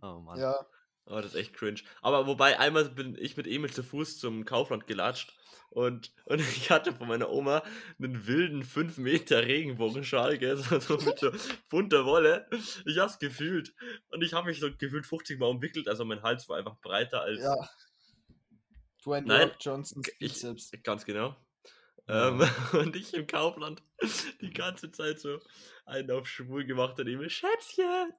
Oh Mann. Ja, Oh, das ist echt cringe. Aber wobei, einmal bin ich mit Emil zu Fuß zum Kaufland gelatscht und, und ich hatte von meiner Oma einen wilden 5 Meter Regenbogenschal, gell, so, so mit so bunter Wolle. Ich hab's gefühlt. Und ich habe mich so gefühlt 50 Mal umwickelt, also mein Hals war einfach breiter als. Ja. Dwayne Nein, Johnsons ich- Bizeps. Ganz genau. Ja. Ähm, und ich im Kaufland die ganze Zeit so einen auf schwul gemacht und Emil, Schätzchen!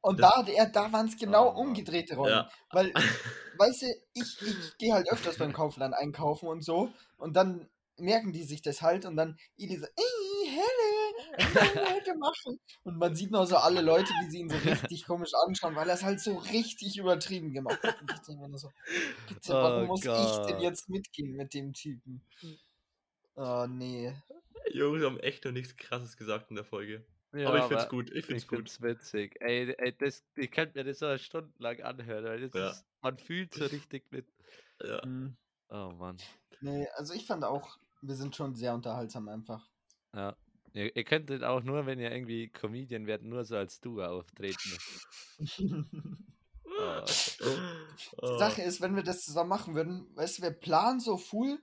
Und das- da, der, da waren es genau Oh, umgedrehte Rollen. Ja. Weil, weißt du, ich, ich gehe halt öfters beim Kaufland einkaufen und so. Und dann merken die sich das halt und dann Ili so, ey, Helle, was sollen wir heute machen? Und man sieht noch so alle Leute, wie sie ihn so richtig komisch anschauen, weil er es halt so richtig übertrieben gemacht hat. Und ich denke mir so, bitte, warum Oh muss ich denn jetzt mitgehen mit dem Typen? Oh, nee. Jungs haben echt noch nichts krasses gesagt in der Folge. Ja, aber ich find's gut, ich Ich find's gut. find's witzig. Ey, ey das, ich könnte mir das so stundenlang anhören, weil das Ja. ist, man fühlt so richtig mit. Ja. Hm. Oh Mann. Nee, also ich fand auch, wir sind schon sehr unterhaltsam einfach. Ja. Ihr, ihr könntet auch nur, wenn ihr irgendwie Comedian werdet, nur so als du auftreten. Oh. Die Sache ist, wenn wir das zusammen machen würden, weißt du, wir planen so full,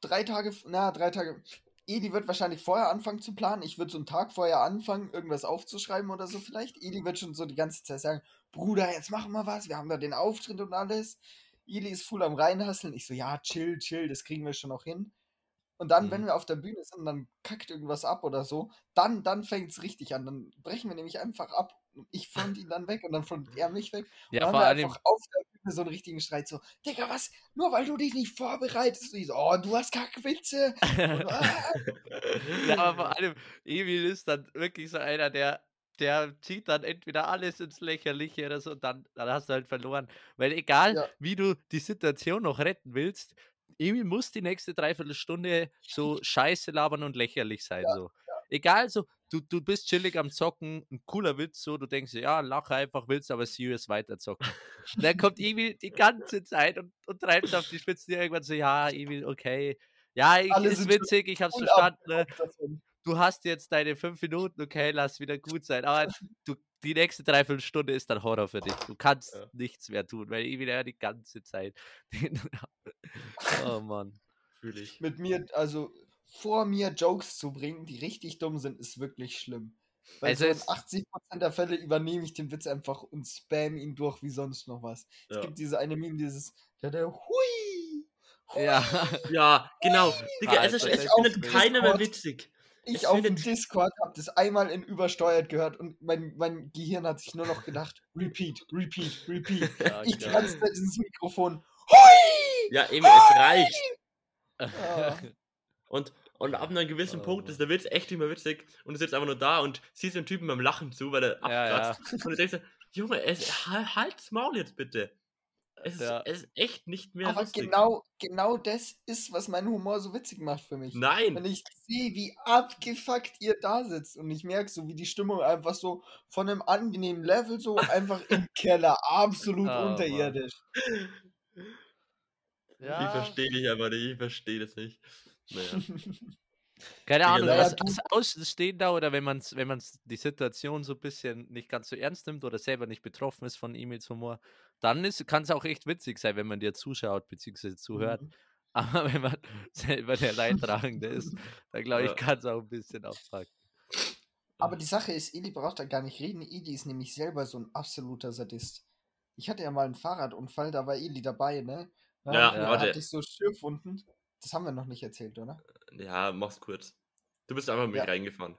drei Tage, na, drei Tage. Eli wird wahrscheinlich vorher anfangen zu planen. Ich würde so einen Tag vorher anfangen, irgendwas aufzuschreiben oder so vielleicht. Eli wird schon so die ganze Zeit sagen, Bruder, jetzt machen wir was, wir haben da den Auftritt und alles. Eli ist full am Reinhasseln. Ich so, ja, chill, chill, das kriegen wir schon noch hin. Und dann, Mhm. wenn wir auf der Bühne sind, dann kackt irgendwas ab oder so, dann, dann fängt es richtig an. Dann brechen wir nämlich einfach ab. Ich front ihn dann weg und dann front er mich weg. Ja, Und dann vor haben wir einfach auf der Bühne so einen richtigen Streit. So, Digga, was? Nur weil du dich nicht vorbereitest. Und ich so, oh, du hast Kackwitze. Und, ah. ja, aber vor allem, Emil ist dann wirklich so einer, der, der zieht dann entweder alles ins Lächerliche oder so, und dann, dann hast du halt verloren. Weil egal, Ja. wie du die Situation noch retten willst, Emil muss die nächste Dreiviertelstunde so scheiße labern und lächerlich sein. so. Egal, so, du, du bist chillig am Zocken, ein cooler Witz, so, du denkst, dir, ja, lache einfach, willst aber serious weiter zocken. Und dann kommt Emil die ganze Zeit und, und treibt auf die Spitze irgendwann so, ja, Emil, okay. Ja, ich, Alle ist witzig, ich hab's verstanden. Ne? du hast jetzt deine fünf Minuten, okay, lass wieder gut sein. Aber du, die nächste Dreiviertelstunde ist dann Horror für dich. Du kannst Ja. nichts mehr tun, weil ich wieder die ganze Zeit. oh Mann. Fühle ich. Mit mir, also vor mir Jokes zu bringen, die richtig dumm sind, ist wirklich schlimm. Weil Also so in es- 80% der Fälle übernehme ich den Witz einfach und spam ihn durch wie sonst noch was. Es Ja. gibt diese eine Meme, dieses, der, der, hui, hui. Ja. Ja, genau. Digga, es, ist, Alter, es das findet ist keiner mehr witzig. Ich Es auf dem Discord habe das einmal in übersteuert gehört und mein, mein Gehirn hat sich nur noch gedacht, repeat, repeat, repeat. Ja, Ich ganze Zeit dieses Mikrofon! Ja, eben, es reicht. Ja. Und, und ab einem gewissen Oh, Punkt Mann. ist der Witz echt nicht mehr witzig und du sitzt einfach nur da und siehst den Typen beim Lachen zu, weil er Ja, ja. abkratzt. Und du denkst Junge, es, halt, halt's Maul jetzt bitte. Es ist, Ja. es ist echt nicht mehr Aber lustig. genau, genau das ist, was meinen Humor so witzig macht für mich. Wenn Nein. ich sehe, wie abgefuckt ihr da sitzt und ich merke so, wie die Stimmung einfach so von einem angenehmen Level so einfach im Keller, absolut Oh, Mann. Unterirdisch. Ich ja. verstehe dich aber nicht, ich verstehe das nicht. Naja. Keine Ahnung, als, als Außenstehender oder wenn man wenn man's die Situation so ein bisschen nicht ganz so ernst nimmt oder selber nicht betroffen ist von E-Mails Humor, dann kann es auch echt witzig sein, wenn man dir zuschaut bzw. zuhört. Mhm. Aber wenn man selber der Leidtragende ist, dann glaube ich, Ja. kann es auch ein bisschen abpacken. Aber die Sache ist, Eli braucht da gar nicht reden. Eli ist nämlich selber so ein absoluter Sadist. Ich hatte ja mal einen Fahrradunfall, da war Eli dabei, ne? Ja, hab ich- warte. hatte ich so Schürfwunden. Das haben wir noch nicht erzählt, oder? Ja, mach's kurz. Du bist einfach mit Ja. mir reingefahren.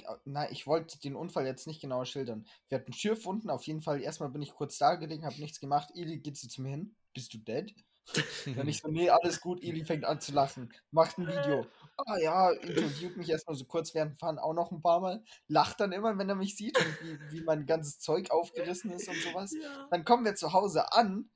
Ja, Na, ich wollte den Unfall jetzt nicht genauer schildern. Wir hatten Schürfwunden, auf jeden Fall. Erstmal bin ich kurz da gelegen, habe nichts gemacht. Eli geht so zu mir hin. Bist du dead? Dann ich so, nee, alles gut. Eli fängt an zu lachen. Macht ein Video. Ah ja, interviewt mich erstmal so kurz während dem Fahren auch noch ein paar Mal. Lacht dann immer, wenn er mich sieht und wie, wie mein ganzes Zeug aufgerissen ist und sowas. Dann kommen wir zu Hause an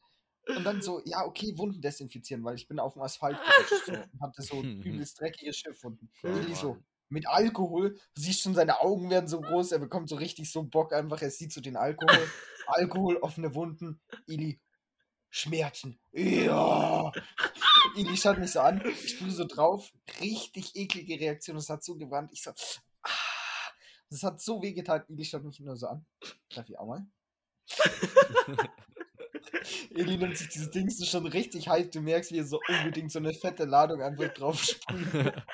und dann so, ja, okay, Wunden desinfizieren, weil ich bin auf dem Asphalt gerutscht so, und hatte so übelst dreckige Schiffwunden. Oh, Eli so, Mann. mit Alkohol, du siehst schon, seine Augen werden so groß, er bekommt so richtig so Bock einfach, er sieht so den Alkohol, Alkohol, offene Wunden, Eli, Schmerzen, ja. Eli schaut mich so an, ich spüre so drauf, richtig eklige Reaktion, es hat so gebrannt, ich so, ah, das hat so wehgetan, Eli schaut mich nur so an, darf ich auch mal? Eli nimmt sich dieses Ding so schon richtig heiß. Du merkst, wie er so unbedingt so eine fette Ladung einfach drauf sprüht.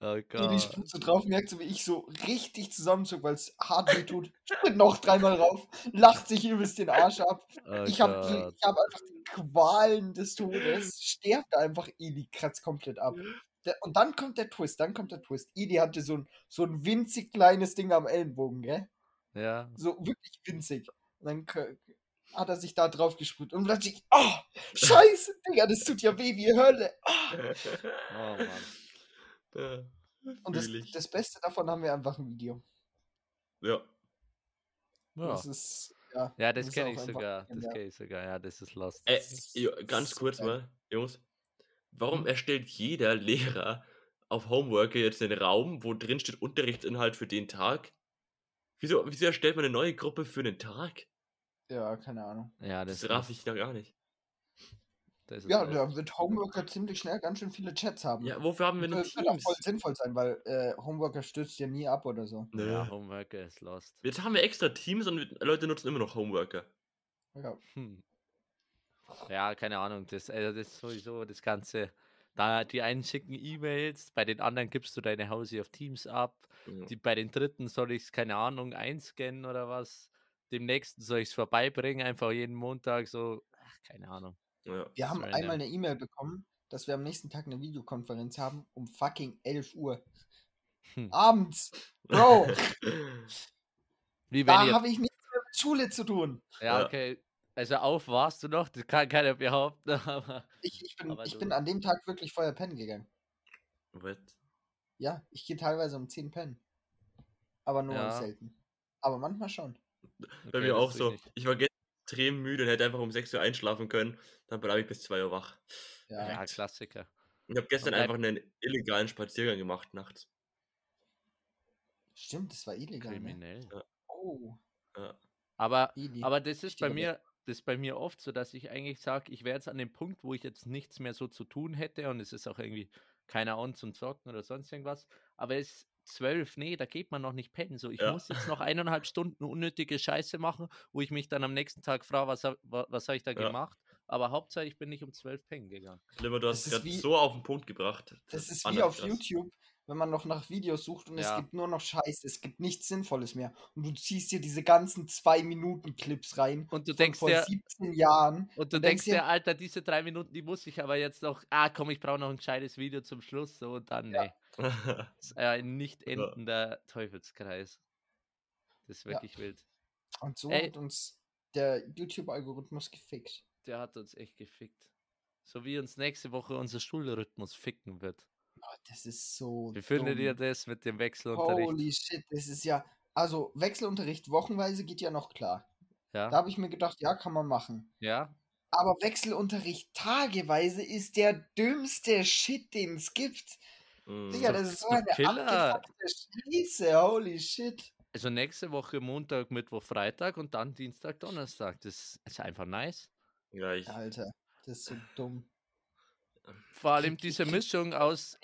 oh Eli Gott. sprüht so drauf, merkt so, wie ich so richtig zusammenzog, weil es hart weh tut. Sprüht noch dreimal rauf, lacht sich übelst den Arsch ab. Oh Ich habe hab einfach die Qualen des Todes. Stirbt einfach, Eli kratzt komplett ab. Der, und dann kommt der Twist, dann kommt der Twist. Eli hatte so ein, so ein winzig kleines Ding am Ellenbogen, gell? Ja. So wirklich winzig. Und dann hat er sich da drauf gesprüht und plötzlich, oh, scheiße, Digga, das tut ja weh wie Hölle. Ah. Oh Mann. Ja, Und das, das Beste davon haben wir einfach ein Video. ja. Ja, Das ist, ja. ja das kenne ich sogar. Das kenne ich sogar. Ja, das ist lost. Äh, ganz kurz mal, Jungs. Warum Hm? erstellt jeder Lehrer auf Homeworker jetzt einen Raum, wo drin steht Unterrichtsinhalt für den Tag? Wieso, wieso erstellt man eine neue Gruppe für einen Tag? Ja, keine Ahnung. Ja, Das, das, raff ich da gar nicht. das ist Ja, da wird Homeworker ziemlich schnell ganz schön viele Chats haben. Ja, wofür haben wir denn Das wird auch voll sinnvoll sein, weil äh, Homeworker stürzt ja nie ab oder so. Nö. Ja, Homeworker ist lost. Jetzt haben wir extra Teams und Leute nutzen immer noch Homeworker. Ja. Hm. Ja, keine Ahnung. Das, also das ist sowieso das Ganze. Da die einen schicken E-Mails, bei den anderen gibst du deine Hause auf Teams ab. Ja. Die, bei den dritten soll ich es, keine Ahnung, einscannen oder was. Dem nächsten soll ich es vorbeibringen, einfach jeden Montag so. Ach, keine Ahnung. Ja. Wir haben random. einmal eine E-Mail bekommen, dass wir am nächsten Tag eine Videokonferenz haben um fucking 11 Uhr. Hm. Abends. Bro, Wie da ihr. habe ich nichts mehr mit Schule zu tun. Ja, okay. Also auf warst du noch, das kann keiner behaupten, aber. Ich, ich, bin, Aber ich bin an dem Tag wirklich vorher pennen gegangen. What? Ja, ich gehe teilweise um 10 pennen. Aber nur Ja. selten. Aber manchmal schon. Bei Okay, mir das auch so. ich. Ich war gestern extrem müde und hätte einfach um 6 Uhr einschlafen können. Dann bleibe ich bis 2 Uhr wach. Ja. Ja, Klassiker. Ich habe gestern einfach einen illegalen Spaziergang gemacht nachts. Stimmt, das war illegal. Ne? Kriminell. Oh, Aber, Ili. aber das ist bei mir, das ist bei mir oft so, dass ich eigentlich sage, ich wäre jetzt an dem Punkt, wo ich jetzt nichts mehr so zu tun hätte und es ist auch irgendwie keiner on zum Zocken oder sonst irgendwas. Aber es ist zwölf, nee, da geht man noch nicht pennen. So, ich Ja. muss jetzt noch eineinhalb Stunden unnötige Scheiße machen, wo ich mich dann am nächsten Tag frage, was, hab- wa- was habe ich da Ja. gemacht? Aber Hauptsache, ich bin nicht um zwölf pennen gegangen. Limmer, du Das hast ist gerade so auf den Punkt gebracht. Das ist wie auf krass. YouTube, wenn man noch nach Videos sucht und Ja. es gibt nur noch Scheiße, es gibt nichts Sinnvolles mehr. Und du ziehst dir diese ganzen 2-Minuten-Clips rein. Und du denkst vor dir, 17 Jahren. und du und denkst dir, Alter, diese drei Minuten, die muss ich aber jetzt noch, ah komm, ich brauche noch ein gescheites Video zum Schluss. So, und dann, Ja. nee. Das ist ein nicht Ja. endender Teufelskreis. Das ist Ja. wirklich wild. Und so Ey. hat uns der YouTube-Algorithmus gefickt. Der hat uns echt gefickt. So wie uns nächste Woche unser Schulrhythmus ficken wird. Oh, das ist so. Wie findet ihr das mit dem Wechselunterricht? Holy shit, das ist ja. Also, Wechselunterricht wochenweise geht ja noch klar. Da Ja? habe ich mir gedacht, ja, kann man machen. Ja? Aber Wechselunterricht tageweise ist der dümmste Shit, den es gibt. Mm. Digga, das ist so eine Killer. abgefuckte Scheiße. Holy shit. Also nächste Woche Montag, Mittwoch, Freitag und dann Dienstag, Donnerstag. Das ist einfach nice. ja, ich, Alter, das ist so dumm. Vor allem diese Mischung aus,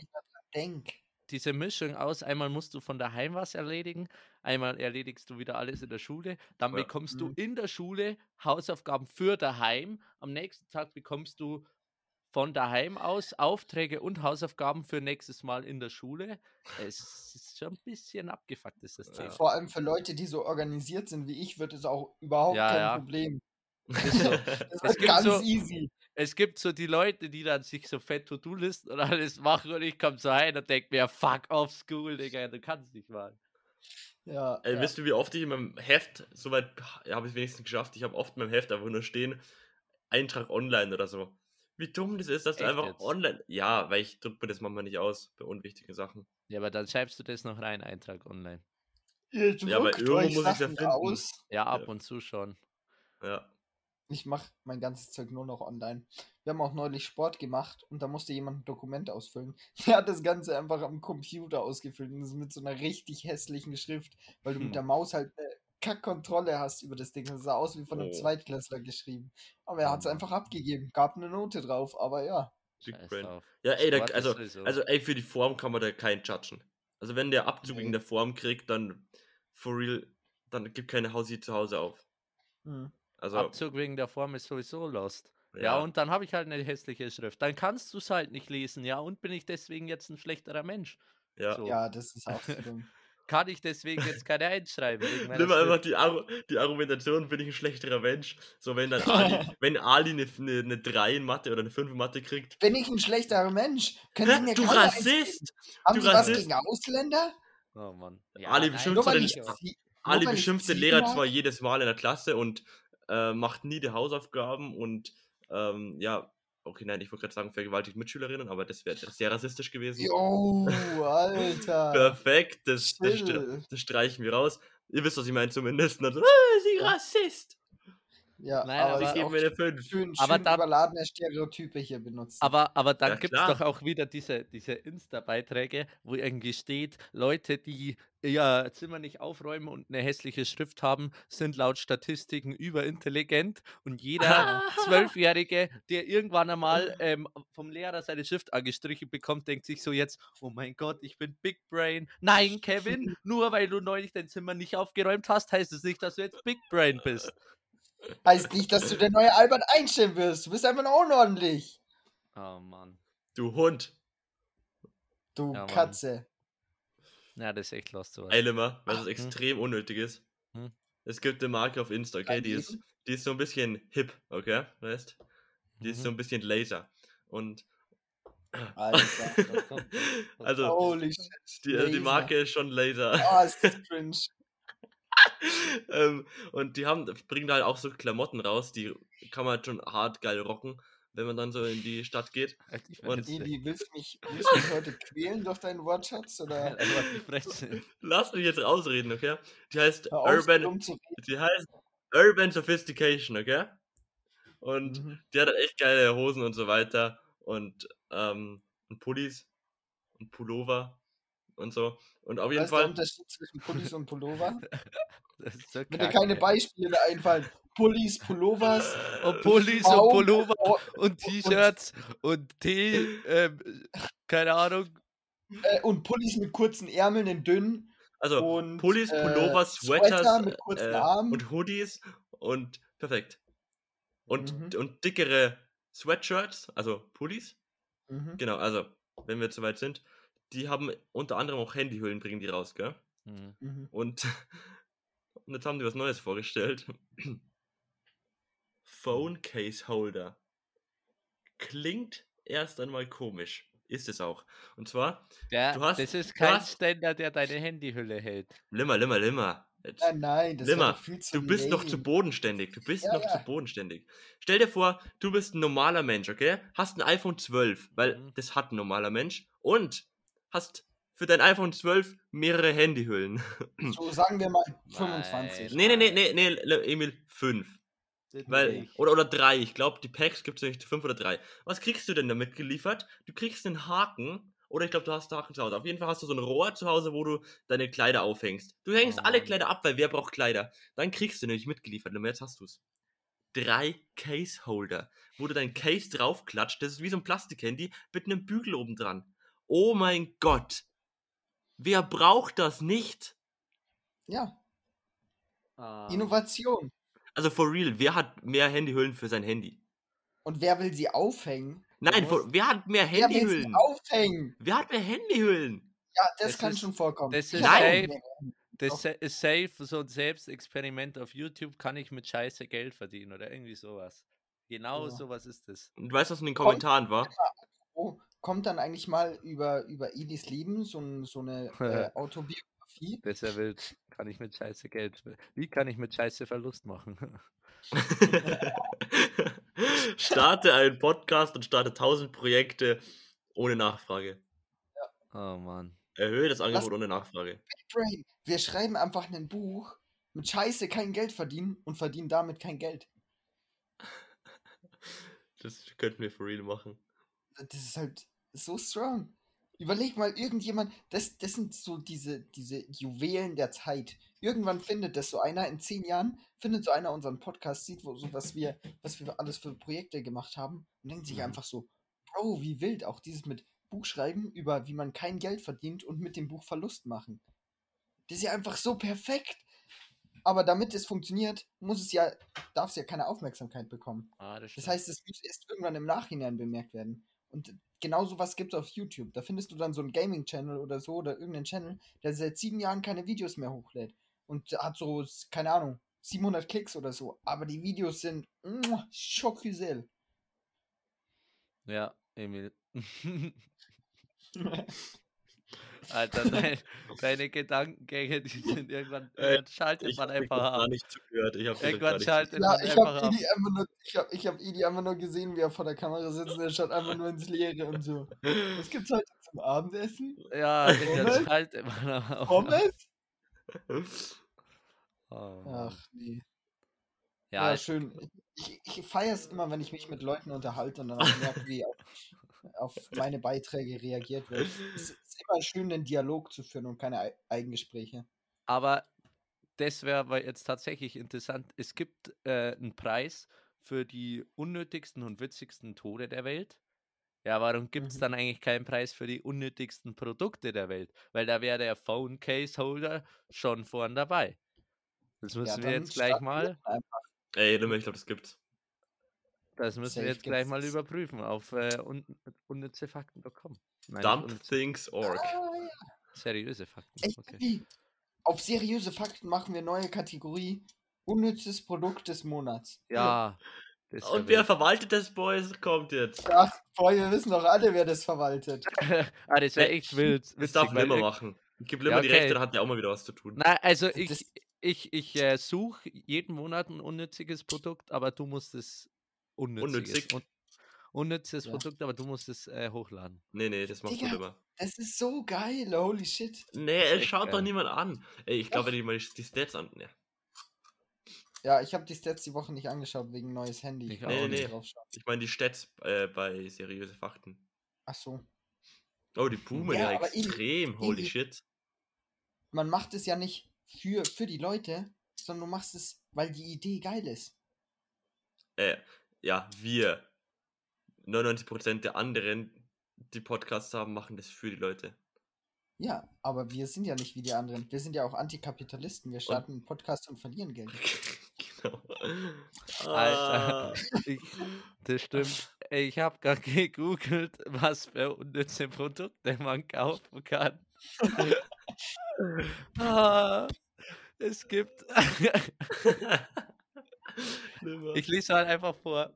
Denk. diese Mischung aus, einmal musst du von daheim was erledigen, einmal erledigst du wieder alles in der Schule, dann Ja. bekommst du Mhm. in der Schule Hausaufgaben für daheim, am nächsten Tag bekommst du von daheim aus Aufträge und Hausaufgaben für nächstes Mal in der Schule. Es ist schon ein bisschen abgefuckt, ist das Ja. Thema. Vor allem für Leute, die so organisiert sind wie ich, wird es auch überhaupt Ja, kein ja. Problem. Ist so. Das Es wird gibt ganz so- easy. Es gibt so die Leute, die dann sich so fett To-Do-Listen und alles machen und ich komme so rein und denke mir, fuck off school, Digga, du kannst nicht mal. Ja, Ey, ja. Wisst ihr, wie oft ich in meinem Heft, soweit ja, habe ich wenigstens geschafft, ich habe oft in meinem Heft einfach nur stehen, Eintrag online oder so. Wie dumm das ist, dass du Echt einfach jetzt? online. Ja, weil ich drücke mir das manchmal nicht aus bei unwichtigen Sachen. Ja, aber dann schreibst du das noch rein, Eintrag online. Ihr Ja, aber irgendwo muss ich's ja finden. aus. Ja, ab Ja. und zu schon. Ja. Ich mache mein ganzes Zeug nur noch online. Wir haben auch neulich Sport gemacht und da musste jemand ein Dokument ausfüllen. Der hat das Ganze einfach am Computer ausgefüllt und das mit so einer richtig hässlichen Schrift, weil du Hm. mit der Maus halt eine Kackkontrolle hast über das Ding. Das sah aus wie von einem Oh. Zweitklässler geschrieben. Aber er hat es Mann. einfach abgegeben, gab eine Note drauf, aber ja. Big Brain. Ja, ey, da, also, also, ey, für die Form kann man da keinen judgen. Also, wenn der Abzug Nee. in der Form kriegt, dann for real, dann gib keine Hausi zu Hause auf. Mhm. Also, Abzug wegen der Form ist sowieso lost. Ja, ja, und dann habe ich halt eine hässliche Schrift. Dann kannst du es halt nicht lesen, ja, und bin ich deswegen jetzt ein schlechterer Mensch? ja. So. Ja, das ist auch so dumm. Kann ich deswegen jetzt keine einschreiben? Nimm einfach die, Argu die Argumentation, bin ich ein schlechterer Mensch. So, wenn dann Ali, wenn Ali eine, eine, eine 3 in Mathe oder eine 5 in Mathe kriegt. Bin ich ein schlechterer Mensch? Können mir Du Rassist! Haben Du Sie was Rassist! gegen Ausländer? Oh Mann. Ali beschimpft den- ich, ja. Ali beschimpft den Lehrer zwar jedes Mal in der Klasse und äh, macht nie die Hausaufgaben und ähm, ja, okay, nein, ich wollte gerade sagen, vergewaltigt Mitschülerinnen, aber das wäre sehr rassistisch gewesen. Jo, Alter. Perfekt, das, das, das streichen wir raus. Ihr wisst, was ich meine zumindest. Und dann so, ah, sie. Rassist. Ja, Nein, aber Ich gebe auch mir eine 5. schön, Aber schön da- überladene Stereotype hier benutzen. Aber, aber dann Ja, gibt es doch auch wieder diese, diese Insta-Beiträge, wo irgendwie steht, Leute, die ihr Zimmer nicht aufräumen und eine hässliche Schrift haben, sind laut Statistiken überintelligent. Und jeder Zwölfjährige, der irgendwann einmal ähm, vom Lehrer seine Schrift angestrichen bekommt, denkt sich so jetzt, oh mein Gott, ich bin Big Brain. Nein, Kevin, nur weil du neulich dein Zimmer nicht aufgeräumt hast, heißt es nicht, dass du jetzt Big Brain bist. Heißt nicht, dass du der neue Albert Einstein wirst. Du bist einfach nur unordentlich. Oh Mann. Du Hund. Du Ja, Mann. Katze. Ja, das ist echt lost sowas. Ey, Limmer, was Hm. extrem unnötig ist. Hm. Es gibt eine Marke auf Insta, okay? Die ist, die ist so ein bisschen hip, okay? Weißt? Die ist so Mhm. ein bisschen laser. Und Alter. Das kommt- also Holy shit. die, äh, die Laser. Marke ist schon laser. Oh, ist das cringe. ähm, und die haben, bringen halt auch so Klamotten raus, die kann man halt schon hart geil rocken, wenn man dann so in die Stadt geht. Die Und- Fresse. Eli, willst du mich, willst du mich heute quälen durch deinen Wortschatz? Oder die Fresse. Lass mich jetzt ausreden, okay? Die heißt so Urban, reden? die heißt Urban Sophistication, okay? Und Mhm. die hat halt echt geile Hosen und so weiter und, ähm, und Pullis und Pullover und so. Und auf jeden Was ist der Fall, Unterschied zwischen Pullis und Pullover? Das ist so Wenn dir keine Beispiele einfallen. Pullis, Pullovers, Und Pullis und Pullover oh, und T-Shirts und Tee, ähm, keine Ahnung. äh, und Pullis mit kurzen Ärmeln in dünn. also und, Pullis, äh, Pullover, Sweater Sweaters mit kurzen äh, Armen. und Hoodies und perfekt. Und, Mhm. und dickere Sweatshirts, also Pullis, Mhm. genau, also wenn wir jetzt soweit sind, die haben unter anderem auch Handyhüllen, bringen die raus, gell? Hm. Mhm. Und, und jetzt haben die was Neues vorgestellt. Phone Case Holder. Klingt erst einmal komisch. Ist es auch. Und zwar, Du hast- das ist kein hast- Ständer, der deine Handyhülle hält. Limmer, Limmer, Limmer. Jetzt, Nein, nein, das Limmer, wäre viel zu du bist noch zu lame. bodenständig. Du bist Ja, noch ja. zu bodenständig. Stell dir vor, du bist ein normaler Mensch, okay? Hast ein iPhone 12, weil Mhm. das hat ein normaler Mensch. Und hast für dein iPhone 12 mehrere Handyhüllen. So sagen wir mal Nein. 25. nee, nee, nee, nee, nee, Emil, 5. Weil, oder, oder drei. Ich glaube, die Packs gibt es nicht fünf oder drei. Was kriegst du denn damit geliefert? Du kriegst einen Haken. Oder ich glaube, du hast einen Haken zu Hause. Auf jeden Fall hast du so ein Rohr zu Hause, wo du deine Kleider aufhängst. Du hängst Oh alle Mann. Kleider ab, weil wer braucht Kleider? Dann kriegst du nämlich mitgeliefert. Und jetzt hast du es. Drei Case-Holder, wo du dein Case draufklatscht. Das ist wie so ein Plastikhandy mit einem Bügel oben dran. Oh mein Gott. Wer braucht das nicht? Ja, Ah. Innovation. Also for real, wer hat mehr Handyhüllen für sein Handy? Und wer will sie aufhängen? Nein, for, wer hat mehr Wer will sie Handyhüllen? aufhängen? Wer hat mehr Handyhüllen? Ja, das, Das kann ist- schon vorkommen. das ist auch safe. Das ist safe, so ein Selbstexperiment auf YouTube kann ich mit Scheiße Geld verdienen oder irgendwie sowas. Genau Ja. sowas ist es. Und weißt du, was in den Kommentaren war? Oh, kommt dann eigentlich mal über, über Edis Leben so, ein, so eine äh, Autobiografie? Ja wild. Kann ich mit Scheiße Geld. Wie kann ich mit Scheiße Verlust machen? starte einen Podcast und starte 1000 Projekte ohne Nachfrage. Oh Mann. Erhöhe das Angebot Lass- ohne Nachfrage. Brain, wir schreiben einfach ein Buch mit Scheiße kein Geld verdienen und verdienen damit kein Geld. Das könnten wir for real machen. Das ist halt so strong. Überleg mal, irgendjemand, das, das sind so diese, diese Juwelen der Zeit. Irgendwann findet das so einer, in zehn Jahren findet so einer unseren Podcast, sieht, wo, so was wir, was wir alles für Projekte gemacht haben und denkt sich Mhm. einfach so, Bro, wie wild, auch dieses mit Buchschreiben über, wie man kein Geld verdient und mit dem Buch Verlust machen. Das ist ja einfach so perfekt. Aber damit es funktioniert, muss es ja, darf es ja keine Aufmerksamkeit bekommen. Ah, das Das heißt, es muss erst irgendwann im Nachhinein bemerkt werden. Und genau sowas gibt es auf YouTube. Da findest du dann so einen Gaming-Channel oder so oder irgendeinen Channel, der seit sieben Jahren keine Videos mehr hochlädt. Und hat so, keine Ahnung, 700 Klicks oder so. Aber die Videos sind schockvisuell. Ja, Emil. Alter, dein, deine Gedankengänge, die sind irgendwann, Ey, irgendwann schaltet Ich man habe einfach gar ab. nicht zugehört. Ich habe gar Irgendwann nicht schaltet Ja, man ich einfach habe ab. Nur, ich hab, ich hab Idi einfach nur gesehen, wie er vor der Kamera sitzt und er schaut einfach nur ins Leere und so. Was gibt's heute zum Abendessen? Ja, Digga, schaltet man ab. Pommes? Oh. Ach nee. ja, Ja, schön. Ich, ich feiere es immer, wenn ich mich mit Leuten unterhalte und dann auch merke, wie auf, auf meine Beiträge reagiert wird. Es ist immer schön, den Dialog zu führen und keine Ei- Eigengespräche. Aber das wäre jetzt tatsächlich interessant. Es gibt äh, einen Preis für die unnötigsten und witzigsten Tode der Welt. Ja, warum gibt es Mhm. dann eigentlich keinen Preis für die unnötigsten Produkte der Welt? Weil da wäre der Phone Case Holder schon vorn dabei. Das müssen wir dann jetzt gleich wir mal. Ey, Limmer, ich glaube, das gibt's. Das müssen wir jetzt gleich mal das. überprüfen auf äh, un unnützefakten.com. Nein, nicht Dump unnütze- things org. Ah, ja. seriöse Fakten. Ey, Okay. Auf seriöse Fakten machen wir neue Kategorie. Unnützes Produkt des Monats. Ja. wär Und wer verwaltet das, Boys? Kommt jetzt. Ach, boah, wir wissen doch alle, wer das verwaltet. ah, das wäre Ey, echt wild. Das witzig, darf Limmer irg- machen. Gib Limmer die okay. Rechte, dann hat der auch mal wieder was zu tun. Na, also ich, Das- ich, ich äh, suche jeden Monat ein unnütziges Produkt, aber du musst es unnütziges, Unnützig? un, unnützes Ja. Produkt, aber du musst es äh, hochladen. Nee, nee, das machst du Digga. Limmer. Das ist so geil, holy shit. Nee, es schaut doch geil. niemand an. Ey, ich glaube, wenn ich mal die, die Stats an. Nee. Ja, ich habe die Stats die Woche nicht angeschaut wegen neues Handy. Ich Nee. drauf schauen. Ich meine die Stats äh, bei seriöse Fakten. Ach so. Oh, die boomen Ja, ja, extrem. Holy Ili- shit. Man macht es ja nicht für, für die Leute, sondern du machst es, weil die Idee geil ist. Äh, ja, wir. 99% der anderen, die Podcasts haben, machen das für die Leute. Ja, aber wir sind ja nicht wie die anderen. Wir sind ja auch Antikapitalisten. Wir starten einen Podcast und verlieren Geld. genau. Alter. Ah, Ich, das stimmt. Ey, Ich habe gerade gegoogelt, was für unnütze Produkte man kaufen kann. ah, es gibt. Ich lese halt einfach vor.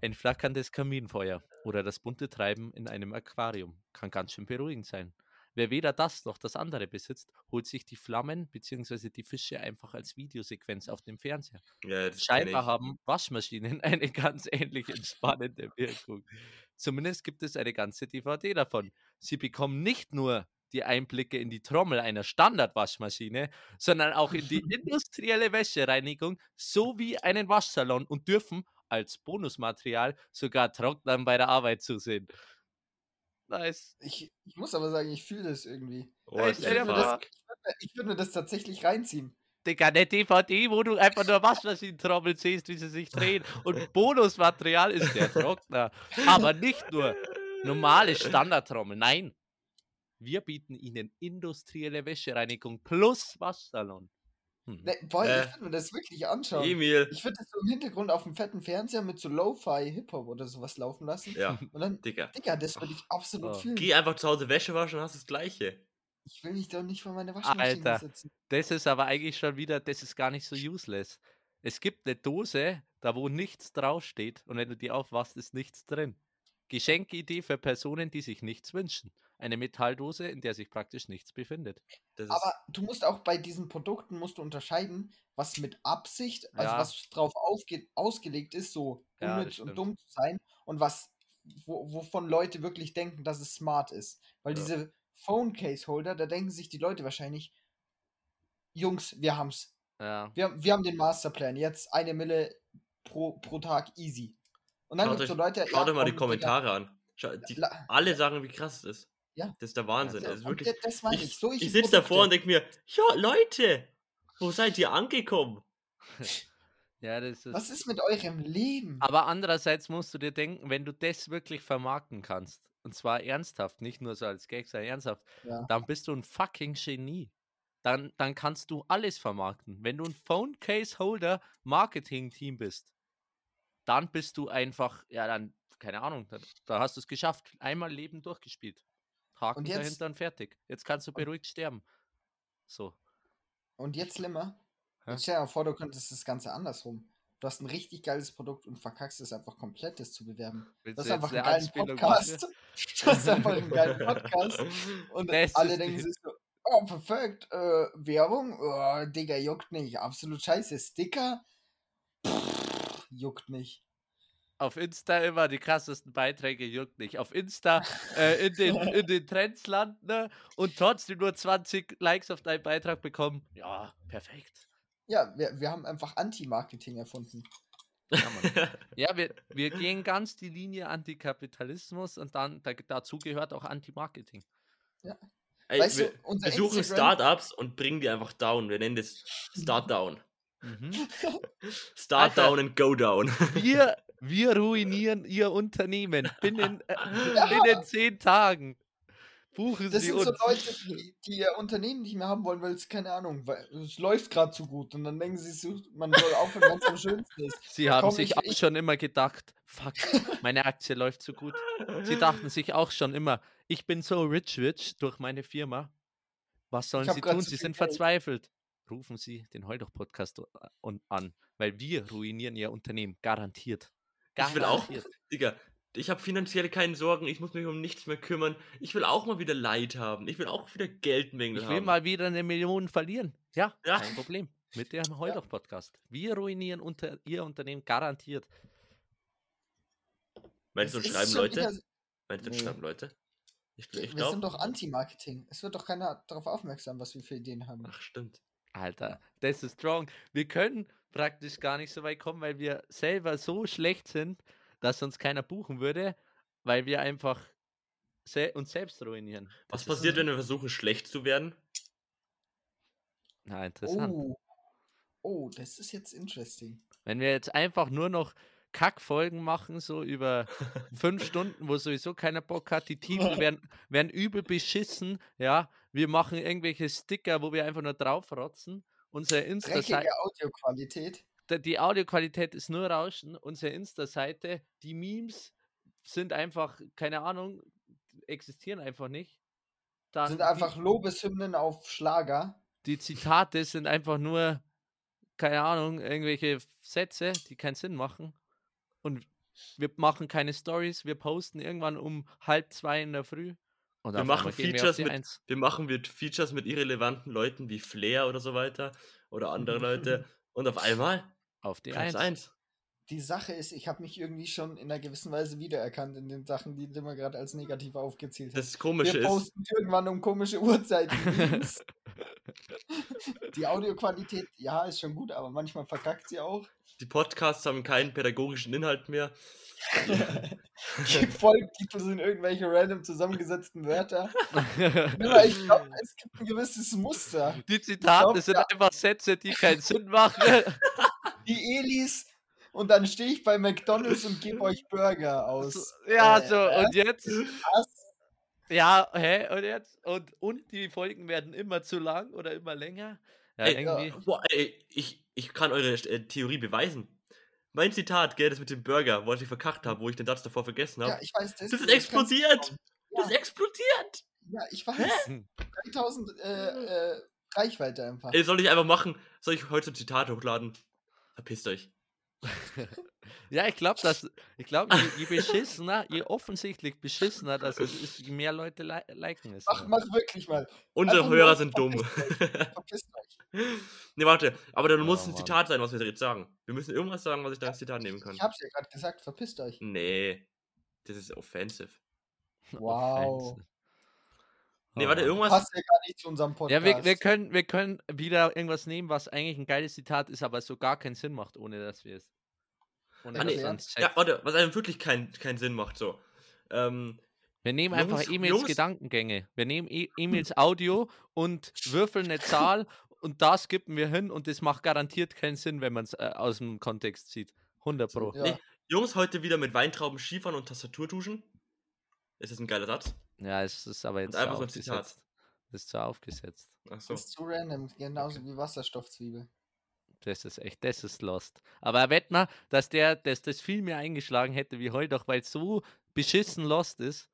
Ein flackerndes Kaminfeuer oder das bunte Treiben in einem Aquarium kann ganz schön beruhigend sein. Wer weder das noch das andere besitzt, holt sich die Flammen bzw. die Fische einfach als Videosequenz auf dem Fernseher. ja, Scheinbar haben Waschmaschinen eine ganz ähnlich entspannende Wirkung. Zumindest gibt es eine ganze DVD davon. Sie bekommen nicht nur die Einblicke in die Trommel einer Standardwaschmaschine, sondern auch in die industrielle Wäschereinigung sowie einen Waschsalon und dürfen als Bonusmaterial sogar Trocknern bei der Arbeit zusehen. Nice. Ich, ich muss aber sagen, ich fühle das irgendwie. Oh, stell dir das. Ich würde mir das tatsächlich reinziehen. Digga, eine DVD, wo du einfach nur Waschmaschinentrommel siehst, wie sie sich drehen. Und Bonusmaterial ist der Trockner. Aber nicht nur normale Standardtrommel. Nein. Wir bieten Ihnen industrielle Wäschereinigung plus Waschsalon. Hm. Ne, boah, Äh, ich würde mir das wirklich anschauen. Emil. Ich würde das so im Hintergrund auf dem fetten Fernseher mit so Lo-Fi Hip-Hop oder sowas laufen lassen. Ja, Und dann, Digga. Digga, das würde ich absolut Oh. fühlen. Geh einfach zu Hause Wäsche waschen und hast das Gleiche. Ich will mich doch nicht vor meine Waschmaschine Alter. sitzen. Das ist aber eigentlich schon wieder, das ist gar nicht so useless. Es gibt eine Dose, da wo nichts draufsteht und wenn du die aufwachst, ist nichts drin. Geschenkidee für Personen, die sich nichts wünschen. Eine Metalldose, in der sich praktisch nichts befindet. Das Aber du musst auch bei diesen Produkten musst du unterscheiden, was mit Absicht, also Ja. was drauf aufge ausgelegt ist, so Ja, unnütz und stimmt. dumm zu sein und was, wo, wovon Leute wirklich denken, dass es smart ist. Weil Ja. diese Phone Case Holder, da denken sich die Leute wahrscheinlich, Jungs, wir haben's. Ja. Wir, wir haben den Masterplan, jetzt eine Mille pro, pro Tag easy. Und dann Schaut gibt's so Leute, Schaut euch mal die Kommentare an. Schau, die, la- alle sagen, wie krass es ist. Ja. Das ist der Wahnsinn. ja, es ist wirklich, das- das ich. ich Solche ich sitze davor und denke mir, ja, Leute, wo seid ihr angekommen? Ja, das ist. Was ist mit eurem Leben? Aber andererseits musst du dir denken, wenn du das wirklich vermarkten kannst, und zwar ernsthaft, nicht nur so als Gag, sondern ernsthaft, Ja. dann bist du ein fucking Genie. dann, dann kannst du alles vermarkten. Wenn du ein Phone Case Holder Marketing Team bist, dann bist du einfach, ja, dann, keine Ahnung, da, da hast du es geschafft. Einmal Leben durchgespielt. Haken Und jetzt- dahinter und fertig. Jetzt kannst du beruhigt sterben. So. Und jetzt Limmer. Hä? Jetzt stell dir mal vor, du könntest das Ganze andersrum. Du hast ein richtig geiles Produkt und verkackst es einfach komplett, das zu bewerben. Willst Das ist einfach geilen Anspielung Podcast. Du hast einfach einen geilen Podcast. Und Das alle ist denken sich so, oh, perfekt, äh, Werbung, oh, Digga, juckt nicht. Absolut scheiße. Sticker, juckt nicht. Auf Insta immer die krassesten Beiträge, juckt nicht. Auf Insta äh, in, den, in den Trends landen ne? und trotzdem nur 20 Likes auf deinen Beitrag bekommen. Ja, perfekt. Ja, wir, wir haben einfach Anti-Marketing erfunden. Ja, ja wir, wir gehen ganz die Linie Antikapitalismus und dann da, dazu gehört auch Anti-Marketing. Ey, Weißt wir, du, wir suchen Instagram- Startups und bringen die einfach down. Wir nennen das Start Down. Mhm. Start Alter. Down and Go Down. Wir, wir ruinieren ihr Unternehmen binnen, äh, Ja. binnen zehn Tagen. Buchen Das Sie sind uns. so Leute, die, die ihr Unternehmen nicht mehr haben wollen, weil es, keine Ahnung, weil es läuft gerade zu gut. Und dann denken sie, man soll aufhören, wenn es am schönsten ist. Sie haben Komm, sich ich- auch ich- schon immer gedacht, fuck, meine Aktie läuft so gut. Sie dachten sich auch schon immer, ich bin so rich, rich durch meine Firma. Was sollen sie tun? zu Sie sind Geld. verzweifelt. Rufen Sie den Heudoch-Podcast an, weil wir ruinieren Ihr Unternehmen. Garantiert. Ich will auch, Garantiert. Digga, ich habe finanziell keine Sorgen, ich muss mich um nichts mehr kümmern. Ich will auch mal wieder Leid haben. Ich will auch wieder Geldmängel Ich will haben. mal wieder eine Million verlieren. Ja, Ja. kein Problem. Mit dem Heudoch-Podcast. Wir ruinieren unter Ihr Unternehmen garantiert. Meinst du, uns schreiben Leute? wieder- Meinst du, Nee. schreiben Leute? Ich, Wir, ich wir sind glaube. doch Anti-Marketing. Es wird doch keiner darauf aufmerksam, was wir für Ideen haben. Ach, stimmt. Alter, das ist strong. Wir können praktisch gar nicht so weit kommen, weil wir selber so schlecht sind, dass uns keiner buchen würde, weil wir einfach se uns selbst ruinieren. Was Das ist- passiert, wenn wir versuchen, schlecht zu werden? Na, interessant. Oh. Oh, das ist jetzt interesting. Wenn wir jetzt einfach nur noch Kackfolgen machen, so über fünf Stunden, wo sowieso keiner Bock hat, die Titel werden, werden übel beschissen, ja. Wir machen irgendwelche Sticker, wo wir einfach nur draufrotzen. Unsere Insta-Seite. Audioqualität. die Audioqualität ist nur Rauschen. Unsere Insta-Seite, die Memes sind einfach, keine Ahnung, existieren einfach nicht. Dann Sind einfach Lobeshymnen auf Schlager. die, die Zitate sind einfach nur, keine Ahnung, irgendwelche Sätze, die keinen Sinn machen. Und wir machen keine Stories, wir posten irgendwann um halb zwei in der Früh. Und Wir machen wir Features die mit, wir machen wir Features mit irrelevanten Leuten wie Flair oder so weiter oder andere Leute und auf einmal Auf die Platz Eins. 1. Die Sache ist, ich habe mich irgendwie schon in einer gewissen Weise wiedererkannt in den Sachen, die immer gerade als negativ aufgezählt hat. Das Komische Wir ist, posten irgendwann um komische Uhrzeiten. Die Audioqualität, ja, ist schon gut, aber manchmal verkackt sie auch. die Podcasts haben keinen pädagogischen Inhalt mehr. Die Folgentitel sind irgendwelche random zusammengesetzten Wörter. Aber ich glaube, es gibt ein gewisses Muster. die Zitate glaub, sind ja. einfach Sätze, die keinen Sinn machen. Die Elis und dann stehe ich bei McDonalds und gebe euch Burger aus. ja, Äh, so, und jetzt? Was? Ja, hä, und jetzt? Und, und die Folgen werden immer zu lang oder immer länger? Ja, Ey, irgendwie. Boah, ey, ich, ich kann eure äh, Theorie beweisen. Mein Zitat, gell, das mit dem Burger, wo ich verkackt habe, wo ich den Satz davor vergessen habe. Ja, ich weiß, das, das ist explodiert! Das ist Ja. explodiert! Ja, ich weiß. 3000 äh, äh, Reichweite einfach. Ey, soll ich einfach machen? Soll ich heute ein Zitat hochladen? Verpisst euch. Ja, ich glaube, dass ich glaube, je, je beschissener, je offensichtlich beschissener das ist, ist, je mehr Leute li liken es. Mach, mach wirklich mal. Unsere Einfach Hörer sind dumm. Verpisst euch. ne, warte, aber dann muss Oh, ein Mann. Zitat sein, was wir jetzt sagen. Wir müssen irgendwas sagen, was ich da als Zitat nehmen kann. Ich hab's ja gerade gesagt, verpisst euch. Nee, das ist offensive. Wow. Offensive. Nee, Oh warte, Mann. irgendwas. Passt ja gar nicht zu unserem Podcast. Ja, wir, wir, können, wir können wieder irgendwas nehmen, was eigentlich ein geiles Zitat ist, aber so gar keinen Sinn macht, ohne dass wir es. Ohne Ah, nee, Ja, warte, was einem wirklich keinen keinen Sinn macht, so. Ähm, Wir nehmen einfach Jungs- Emils Jungs- Gedankengänge. Wir nehmen e Emils Audio und würfeln eine Zahl und das skippen wir hin und das macht garantiert keinen Sinn, wenn man es äh, aus dem Kontext sieht. 100 Pro. Ja. Nee. Jungs, heute wieder mit Weintrauben Skifahren und Tastatur duschen. Ist das ein geiler Satz? Ja, es ist aber jetzt einfach sehr so ein Zitat. aufgesetzt. Das ist zu aufgesetzt. Ach so. Das ist zu random, genauso wie Wasserstoffzwiebel. Das ist echt, das ist lost. Aber wett mal, dass der, dass das viel mehr eingeschlagen hätte wie heute, auch weil es so beschissen lost ist.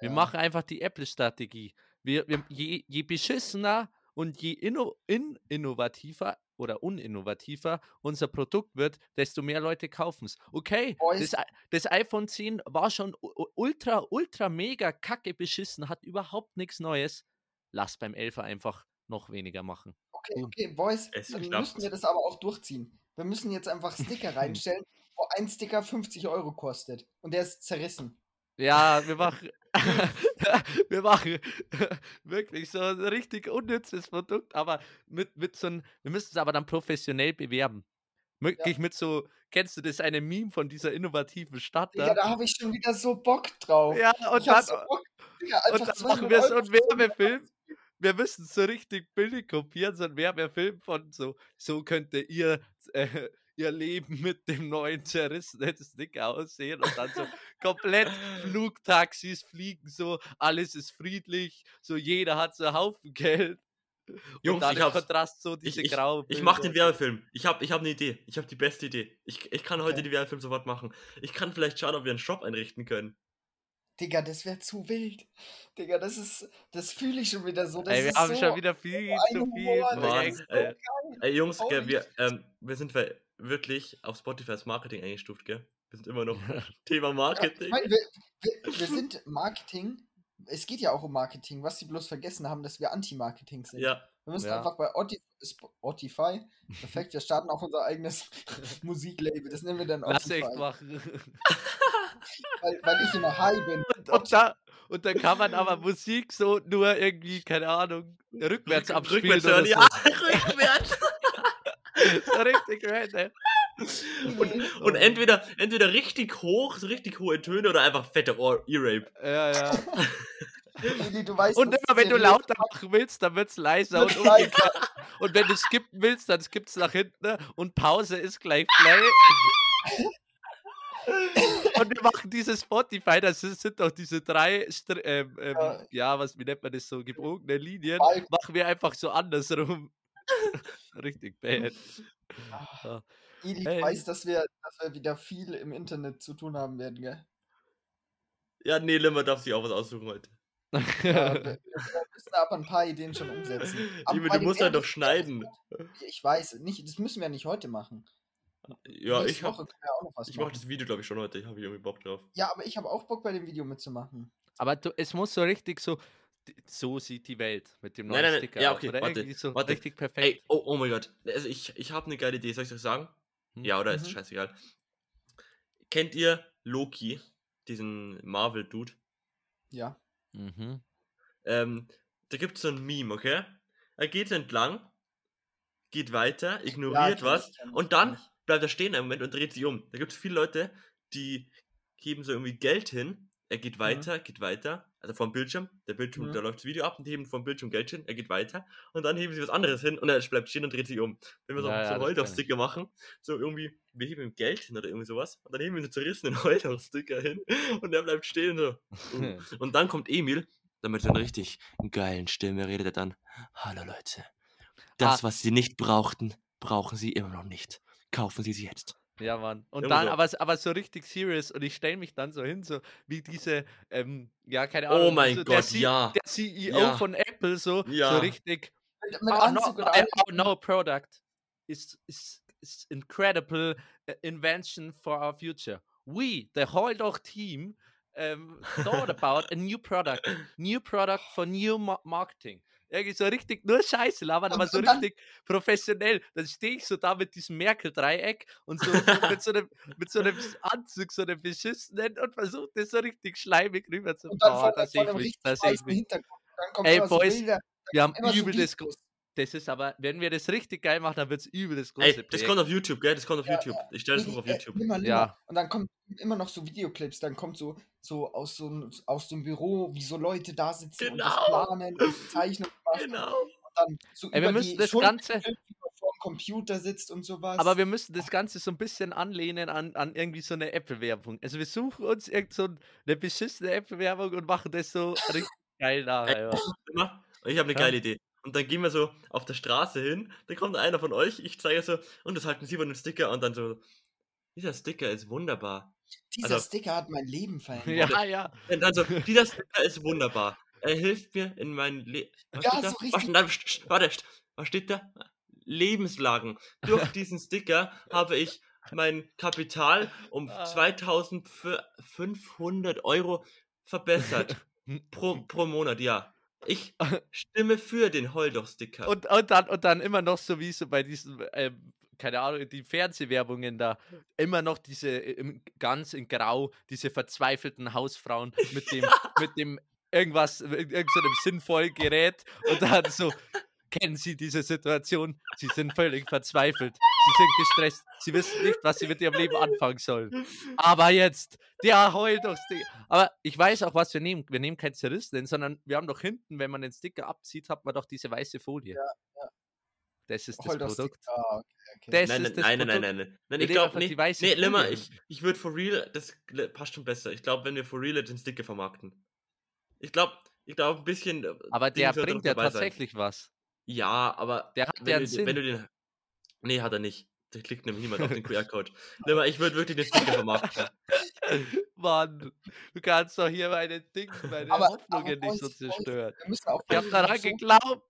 Wir Ja. machen einfach die Apple-Strategie. Wir, wir, je, je beschissener und je inno, in, innovativer oder uninnovativer unser Produkt wird, desto mehr Leute kaufen es. Okay, das, das iPhone 10 war schon ultra, ultra mega kacke beschissen, hat überhaupt nichts Neues. Lass beim 11er einfach noch weniger machen. Okay, okay, Boys, Es dann klappt. müssen wir das aber auch durchziehen. Wir müssen jetzt einfach Sticker reinstellen, wo ein Sticker 50 Euro kostet. Und der ist zerrissen. Ja, wir machen, wir machen wirklich so ein richtig unnützes Produkt, aber mit, mit so einem, wir müssen es aber dann professionell bewerben. Wirklich mit so, kennst du das eine Meme von dieser innovativen Stadt Digga, da? da habe ich schon wieder so Bock drauf. Ja, und ich dann, so Bock. Digga, und dann machen 200 wir so einen Werbefilm. Wir müssen so richtig billig kopieren, so einen Werbefilm von so, so könnte ihr, äh, ihr Leben mit dem neuen zerrissenen Sticker aussehen und dann so komplett Flugtaxis fliegen so, alles ist friedlich, so jeder hat so einen Haufen Geld. und Jungs, dann ich im. Kontrast so diese ich, graue ich mach den Bilder. Werbefilm. Ich habe ich hab eine Idee. Ich habe die beste Idee. Ich, ich kann heute Okay. den Werbefilm sofort machen. Ich kann vielleicht schauen, ob wir einen Shop einrichten können. Digga, das wäre zu wild. Digga, das ist, das fühle ich schon wieder so. Das Ey, wir ist haben so, schon wieder viel zu viel Humor, Mann, so. Ey, Jungs, gell, wir, ähm, wir sind wir- wirklich auf Spotify als Marketing eingestuft, gell? Wir sind immer noch Thema Ja, ich Marketing. meine, wir, wir, wir sind Marketing. Es geht ja auch um Marketing. Was sie bloß vergessen haben, dass wir Anti-Marketing sind. Ja, Wir müssen Ja. einfach bei Oti- Sp- Spotify, perfekt, wir starten auch unser eigenes Musiklabel. Das nennen wir dann Lass echt Spotify. machen. Weil, weil ich immer high bin. Und, und, da, und dann kann man aber Musik so nur irgendwie, keine Ahnung, rückwärts abspielen rückwärts oder hören. so. Ja, rückwärts. so richtig random. Und, und entweder, entweder richtig hoch, so richtig hohe Töne oder einfach fette Ohr- Ear-Rape. Ja, ja. Du weißt, Und immer wenn du lauter machen willst, dann wird's leiser und umgekehrt. Und wenn du skippen willst, dann skippt's nach hinten ne? und Pause ist gleich Play. Und wir machen dieses Spotify, das sind doch diese drei, Str ähm, ähm, Ja. ja, was, wie nennt man das so, gebogene Linien, machen wir einfach so andersrum. Richtig bad. Ja. Eli, Hey. du weißt, dass wir, dass wir wieder viel im Internet zu tun haben werden, gell? Ja, nee, Limmer darf sich auch was aussuchen heute. Ja, wir, wir müssen aber ein paar Ideen schon umsetzen. Aber Liebe, du musst halt doch schneiden. Ich weiß, nicht, das müssen wir ja nicht heute machen. Ja, Nächste ich hab, Woche können wir auch noch was ich mach machen. das Video, glaube ich, schon heute. Ich habe irgendwie Bock drauf. Ja, aber ich habe auch Bock bei dem Video mitzumachen. Aber du, es muss so richtig so, so sieht die Welt mit dem Nein, neuen nein, nein, Sticker ja, okay, oder warte, so warte. richtig Ey, perfekt. oh, oh mein Gott. Also ich, ich habe eine geile Idee. Soll ich das sagen? Hm? Ja, oder? Ist Mhm. scheißegal. Kennt ihr Loki? Diesen Marvel-Dude? Ja. Mhm. Ähm, da gibt es so ein Meme, okay? Er geht entlang, geht weiter, ignoriert kenn was und dann. Bleibt er stehen einen Moment und dreht sich um. Da gibt es viele Leute, die geben so irgendwie Geld hin. Er geht weiter, geht weiter, also vom Bildschirm, der Bildschirm, Mhm. da läuft das Video ab und die heben vom Bildschirm Geld hin, er geht weiter und dann heben sie was anderes hin und er bleibt stehen und dreht sich um. Wenn wir so, Ja, so ja, einen. Holdauf-Sticker machen, so irgendwie, wir heben ihm Geld hin oder irgendwie sowas und dann heben wir so zerrissenen Holdauf-Sticker hin und er bleibt stehen so. Uh. Und dann kommt Emil, dann mit so einer richtig geilen Stimme redet er dann: Hallo Leute, das, Ah. was Sie nicht brauchten, brauchen Sie immer noch nicht. Kaufen Sie sie jetzt. Ja, Mann. Und Immer dann, so. aber, aber so richtig serious und ich stelle mich dann so hin, so wie diese, ähm, ja, keine Oh Ahnung. mein so Gott, C- ja. Der CEO Ja. von Apple, so, Ja. so richtig. Mit, mit "Oh, Anzug no, und äh, allem. oh, no product is, is, is incredible uh, invention for our future. We, the whole dog team, um, thought about a new product. New product for new ma marketing. Irgendwie so richtig nur Scheiße labern, aber so richtig professionell. Dann stehe ich so da mit diesem Merkel-Dreieck und so, mit, so einem, mit so einem Anzug, so einem beschissenen und versuche das so richtig schleimig rüber zu bauen. Da sehe ich mich, da sehe ich mich. Ey, Boys, Bilder, Wir haben immer so übel das das ist aber, wenn wir das richtig geil machen, dann wird es übel das große Ey, das Projekt. kommt auf YouTube, gell? Das kommt auf Ja, YouTube. Ich stelle das Nee, hoch auf äh, YouTube. Ja. Und dann kommen immer noch so Videoclips, dann kommt so, so aus so einem- aus dem Büro, wie so Leute da sitzen und das Genau. planen und Zeichnen machen. Genau. Und dann so Ey, wir über müssen die das Ganze- vor dem Computer sitzt und sowas. Aber wir müssen das Ganze so ein bisschen anlehnen an, an irgendwie so eine Apple-Werbung. Also wir suchen uns irgend so eine beschissene Apple-Werbung und machen das so richtig geil nach. Ey, Alter. Immer, Und ich habe eine Ja. geile Idee. Und dann gehen wir so auf der Straße hin, dann kommt einer von euch, ich zeige so, und das halten sie von dem Sticker und dann so, dieser Sticker ist wunderbar. Dieser Also- Sticker hat mein Leben verändert. Ja, ja. Und dann so, dieser Sticker ist wunderbar. Er hilft mir in mein Leben. Ja, so richtig. Warte, st- was steht da? Lebenslagen. Durch diesen Sticker habe ich mein Kapital um Ah. 2500 Euro verbessert. Pro, pro Monat, ja. Ich stimme für den Holdoch-Sticker. Und, und, dann, und dann immer noch so wie so bei diesen, ähm, keine Ahnung, die Fernsehwerbungen da, immer noch diese äh, im, ganz in Grau, diese verzweifelten Hausfrauen mit dem, mit dem irgendwas, mit irgendeinem sinnvollen Gerät und dann so, kennen Sie diese Situation? Sie sind völlig verzweifelt. Sie sind gestresst. Sie wissen nicht, was sie mit ihrem Leben anfangen sollen. Aber jetzt, der heult doch. Aber ich weiß auch, was wir nehmen. Wir nehmen kein zerrissenen, sondern wir haben doch hinten, wenn man den Sticker abzieht, hat man doch diese weiße Folie. ja. Das ist das Produkt. Sticker. Ah, okay, okay. Das nein, ist nein, das nein, nein, Produkt. nein, nein, Ich glaube nicht. weiße Nee, Limmer, ich, ich würde for real, das passt schon besser. Ich glaube, wenn wir for real den Sticker vermarkten. Ich glaube, ich glaube ein bisschen. äh, Aber Ding der sollte bringt ja dabei sein. tatsächlich was. Ja, aber Der hat wenn, ja du, Sinn. wenn du den. Nee, hat er nicht. Da klickt nämlich niemand auf den QR-Code. Limmer, ich würde wirklich den Sticker vermarkten. Mann, du kannst doch hier meine Ding, meine Aber- Hoffnungen aber nicht so zerstören. Wir müssen auch Ich hab so- daran geglaubt.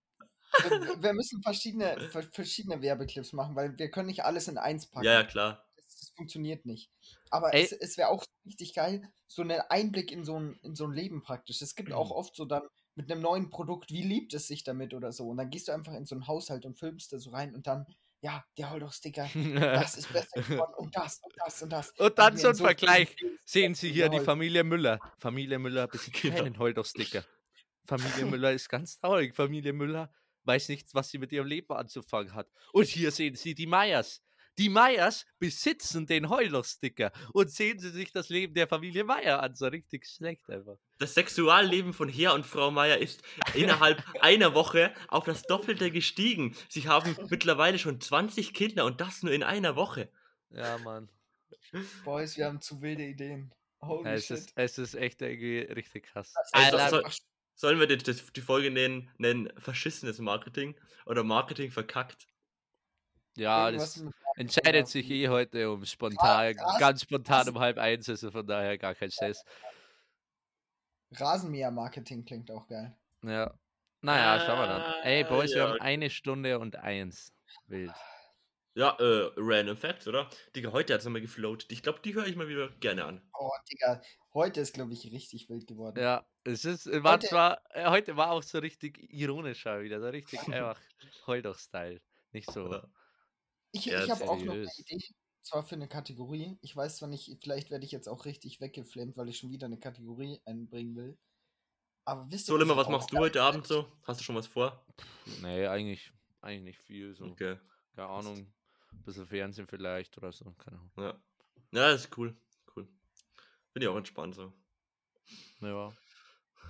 Wir, wir müssen verschiedene, ver- verschiedene Werbeclips machen, weil wir können nicht alles in eins packen. Ja, ja, klar. Das, das funktioniert nicht. Aber Ey. es, es wäre auch richtig geil, so einen Einblick in so ein, in so ein Leben praktisch. Es gibt Mhm. auch oft so dann mit einem neuen Produkt, wie liebt es sich damit oder so. Und dann gehst du einfach in so einen Haushalt und filmst da so rein und dann, ja, der Holdoch-Sticker, das ist besser geworden und das und das und das. Und dann so in ein Vergleich. Sehen Sie hier die. Familie Müller. Familie Müller besitzt Genau. keinen Holdoch-Sticker. Familie Müller ist ganz traurig. Familie Müller weiß nicht, was sie mit ihrem Leben anzufangen hat. Und hier sehen Sie die Meyers. Die Meyers besitzen den Holdoch-Sticker. Und sehen Sie sich das Leben der Familie Meyer an. So richtig schlecht einfach. Das Sexualleben von Herr und Frau Meier ist innerhalb einer Woche auf das Doppelte gestiegen. Sie haben mittlerweile schon 20 Kinder und das nur in einer Woche. Ja, Mann. Boys, wir haben zu wilde Ideen. Holy Es shit. ist, es ist echt irgendwie richtig krass. Das Ey, Sollen wir die, die Folge nennen, nennen verschissenes Marketing oder Marketing verkackt? ja, irgendwas das entscheidet sich eh heute um spontan, Ras- ganz spontan Ras- um halb eins, also von daher gar kein Stress. Rasenmäher-Marketing klingt auch geil. Ja. Naja, schauen wir dann. Ey, Ah, Boys, wir ja, haben okay. eine Stunde und eins. Wild. Ja, äh, Random Facts, oder? Digga, heute hat es nochmal gefloatet. Ich glaube, die höre ich mal wieder gerne an. Oh, Digga, heute ist, glaube ich, richtig wild geworden. Ja, es ist, äh, war Heute- zwar, äh, heute war auch so richtig ironischer wieder, so richtig einfach Holdoch-Style. Nicht so. Ich, Ja, ich habe auch noch eine. Idee, zwar für eine Kategorie. Ich weiß zwar nicht, vielleicht werde ich jetzt auch richtig weggeflammt, weil ich schon wieder eine Kategorie einbringen will. Aber wisst ihr, So, Limmer, was machst du heute Abend so? Hast du schon was vor? Nee, eigentlich, eigentlich nicht viel. So. Okay. Keine Ahnung. Ein bisschen Fernsehen vielleicht oder so. Keine Ahnung. Ja. Ja, das ist cool. Bin ich auch entspannt so. Ja. Ja,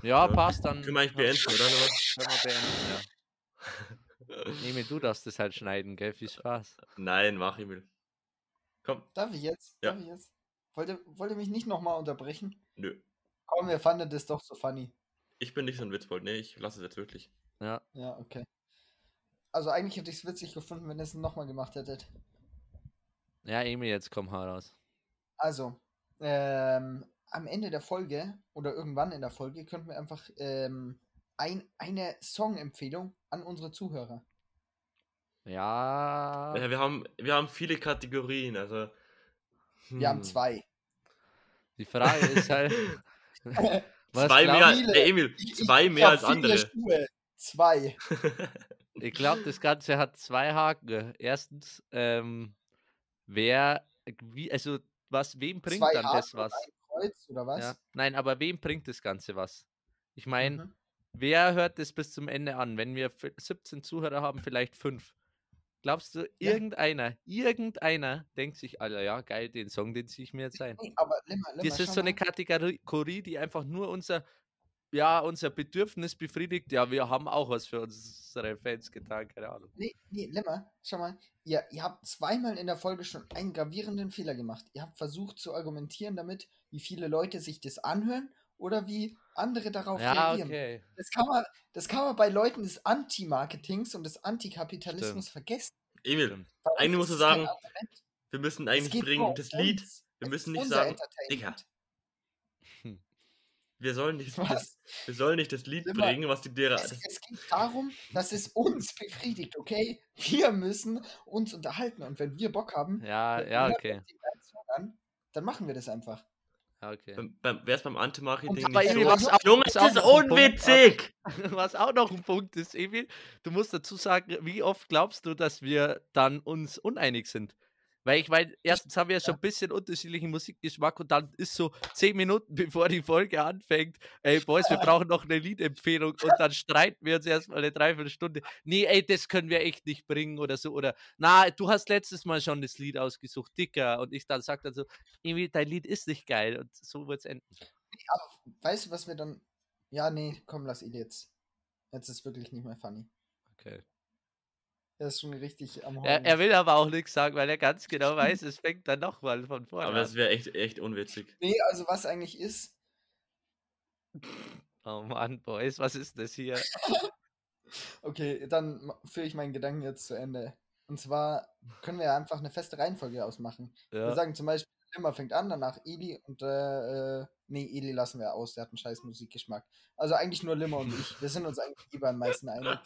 Ja, passt dann. Können wir eigentlich beenden, oder? Können wir beenden, ja. Nehme du darfst das halt schneiden, gell? Viel Spaß. Nein, mach Emil. Komm, Darf ich jetzt? Ja. Darf ich jetzt? Wollt ihr, wollt ihr mich nicht nochmal unterbrechen? nö. Komm, wir fanden das doch so funny. Ich bin nicht so ein Witzbold. Nee, ich lasse es jetzt wirklich. Ja. Ja, okay. Also eigentlich hätte ich es witzig gefunden, wenn ihr es nochmal gemacht hättet. Ja, Emil, jetzt komm heraus. Also, ähm, am Ende der Folge oder irgendwann in der Folge könnten wir einfach ähm, ein, eine Song-Empfehlung an unsere Zuhörer. Ja. Ja, wir haben, wir haben viele Kategorien, also. Wir haben hm. zwei. Die Frage ist halt. was Zwei glaub- mehr, viele- ey, Emil, Ich- zwei ich mehr als andere. Schuhe. Zwei. Ich glaube, das Ganze hat zwei Haken. Erstens, ähm, wer, wie, also, was, wem bringt zwei dann Haken das was? Kreuz oder was? Ja. Nein, aber wem bringt das Ganze was? Ich meine, Mhm. wer hört das bis zum Ende an? Wenn wir f- 17 Zuhörer haben, vielleicht fünf. Glaubst du, irgendeiner, irgendeiner denkt sich, Alter, ja, geil, den Song, den ziehe ich mir jetzt ein. Nee, aber Limmer, Limmer, Das ist so eine mal. Kategorie, die einfach nur unser, ja, unser Bedürfnis befriedigt. Ja, wir haben auch was für unsere Fans getan, keine Ahnung. Nee, nee, Limmer, schau mal. Ihr, ihr habt zweimal in der Folge schon einen gravierenden Fehler gemacht. Ihr habt versucht zu argumentieren damit, wie viele Leute sich das anhören oder wie andere darauf Ja, reagieren. okay. Das, kann man, das kann man bei Leuten des Anti-Marketings und des Antikapitalismus vergessen. Emil, Eigentlich musst du sagen, wir müssen eigentlich bringen das Lied. Wir müssen nicht sagen, Entertainment. Wir sollen nicht, das, Was? wir sollen nicht das Lied Immer- bringen, was die der. Es, es geht darum, dass es uns befriedigt, okay? Wir müssen uns unterhalten und wenn wir Bock haben, Ja, ja, okay. an, dann machen wir das einfach. Ja, okay. Beim, beim, Wer ist beim Anti-Marketing Und nicht Emil, so? was auch, Junge, das ist noch ein Punkt- unwitzig! Was auch noch ein Punkt ist, Emil, du musst dazu sagen, wie oft glaubst du, dass wir dann uns uneinig sind? Weil ich meine, erstens haben wir ja schon ein bisschen unterschiedlichen Musikgeschmack und dann ist so zehn Minuten bevor die Folge anfängt, ey Boys, wir brauchen noch eine Liedempfehlung und dann streiten wir uns erstmal eine Dreiviertelstunde. Nee, ey, das können wir echt nicht bringen oder so. Oder na, du hast letztes Mal schon das Lied ausgesucht, dicker. Und ich dann sag dann so, Emil, dein Lied ist nicht geil. Und so wird's enden. Weißt du, was wir dann. Ja, nee, komm, lass ihn jetzt. Jetzt ist wirklich nicht mehr funny. Okay. Er ist schon richtig am Er, Heulen. er will aber auch nichts sagen, weil er ganz genau weiß, es fängt dann nochmal von vorne Aber es an. wäre echt, echt unwitzig. Nee, also was eigentlich ist, Oh Mann, Boys, was ist das hier? okay, dann führe ich meinen Gedanken jetzt zu Ende. Und zwar können wir ja einfach eine feste Reihenfolge ausmachen. Wir Ja, sagen zum Beispiel, Limmer fängt an, danach Eli und äh, äh, nee, Eli lassen wir aus, der hat einen scheiß Musikgeschmack. Also eigentlich nur Limmer und ich. Wir sind uns eigentlich eh beim meisten einig.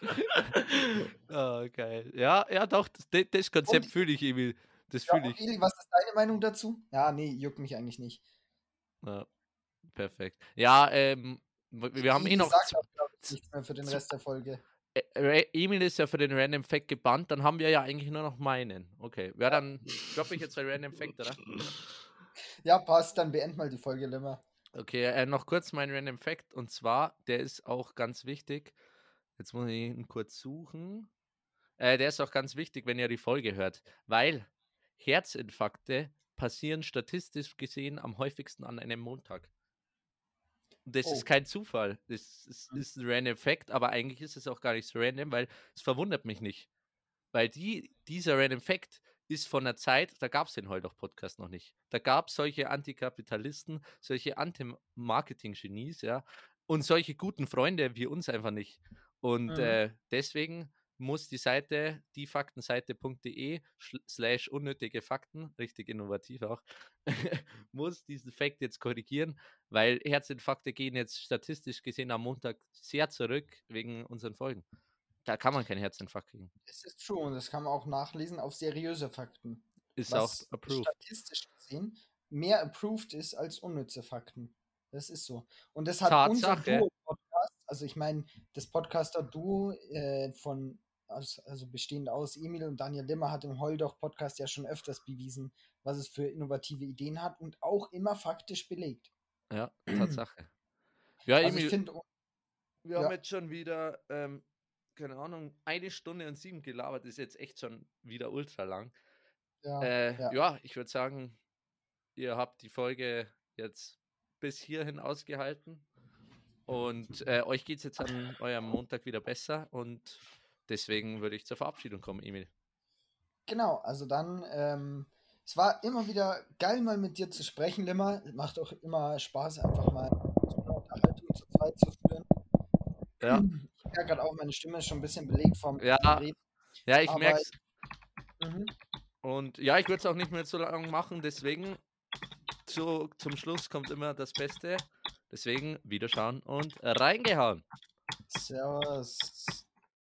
oh, geil. Ja, ja, doch, das, das- Konzept fühle ich, Emil. Das fühle ich. Eli, was ist deine Meinung dazu? Ja, nee, juckt mich eigentlich nicht. Ja, perfekt. Ja, ähm, wir haben eh noch. sagt z- auch, glaub ich, nichts mehr für den Rest der Folge. Ä- Ra- Emil ist ja für den Random Fact gebannt, dann haben wir ja eigentlich nur noch meinen. Okay, ja, dann droppe ich jetzt bei Random Fact, oder? Ja, passt, dann beend mal die Folge, Limmer. Okay, äh, noch kurz mein Random Fact und zwar, der ist auch ganz wichtig. Jetzt muss ich ihn kurz suchen. Äh, der ist auch ganz wichtig, wenn ihr die Folge hört, weil Herzinfarkte passieren statistisch gesehen am häufigsten an einem Montag. Und das Oh. ist kein Zufall. Das ist, Mhm. ist ein random Fact, aber eigentlich ist es auch gar nicht so random, weil es verwundert mich nicht. Weil die, dieser Random Fact ist von der Zeit, da gab es den Heuldach-Podcast noch nicht. Da gab es solche Antikapitalisten, solche Anti-Marketing-Genies, ja, und solche guten Freunde wie uns einfach nicht. Und Mhm. äh, deswegen muss die Seite diefaktenseite.de slash unnötige Fakten, richtig innovativ auch, muss diesen Fact jetzt korrigieren, weil Herzinfarkte gehen jetzt statistisch gesehen am Montag sehr zurück wegen unseren Folgen. Da kann man keinen Herzinfarkt kriegen. Das ist true und das kann man auch nachlesen auf seriöse Fakten. Ist was auch approved. statistisch gesehen mehr approved ist als unnütze Fakten. Das ist so. Und das hat Tatsache. unser Duo-Podcast, also ich meine, das Podcaster-Duo äh, von, aus, also bestehend aus Emil und Daniel Limmer hat im Heuldoch-Podcast ja schon öfters bewiesen, was es für innovative Ideen hat und auch immer faktisch belegt. Ja, Tatsache. Ja, Also Emil, ich finde, wir ja. haben jetzt schon wieder, ähm, keine Ahnung, eine Stunde und sieben gelabert, ist jetzt echt schon wieder ultra lang. ja, Äh, ja. ja. ich würde sagen, ihr habt die Folge jetzt bis hierhin ausgehalten. Und äh, euch geht es jetzt an eurem Montag wieder besser. Und deswegen würde ich zur Verabschiedung kommen, Emil. Genau, also dann, ähm, es war immer wieder geil, mal mit dir zu sprechen, Limmer. Macht auch immer Spaß, einfach mal so eine Unterhaltung zu zweit zu führen. Ja, Ich merke gerade auch, meine Stimme ist schon ein bisschen belegt vom Ja. Reden. ja ich merke es. Mhm. Und ja, ich würde es auch nicht mehr so lange machen. Deswegen zu, zum Schluss kommt immer das Beste. Deswegen wiederschauen und reingehauen. Servus.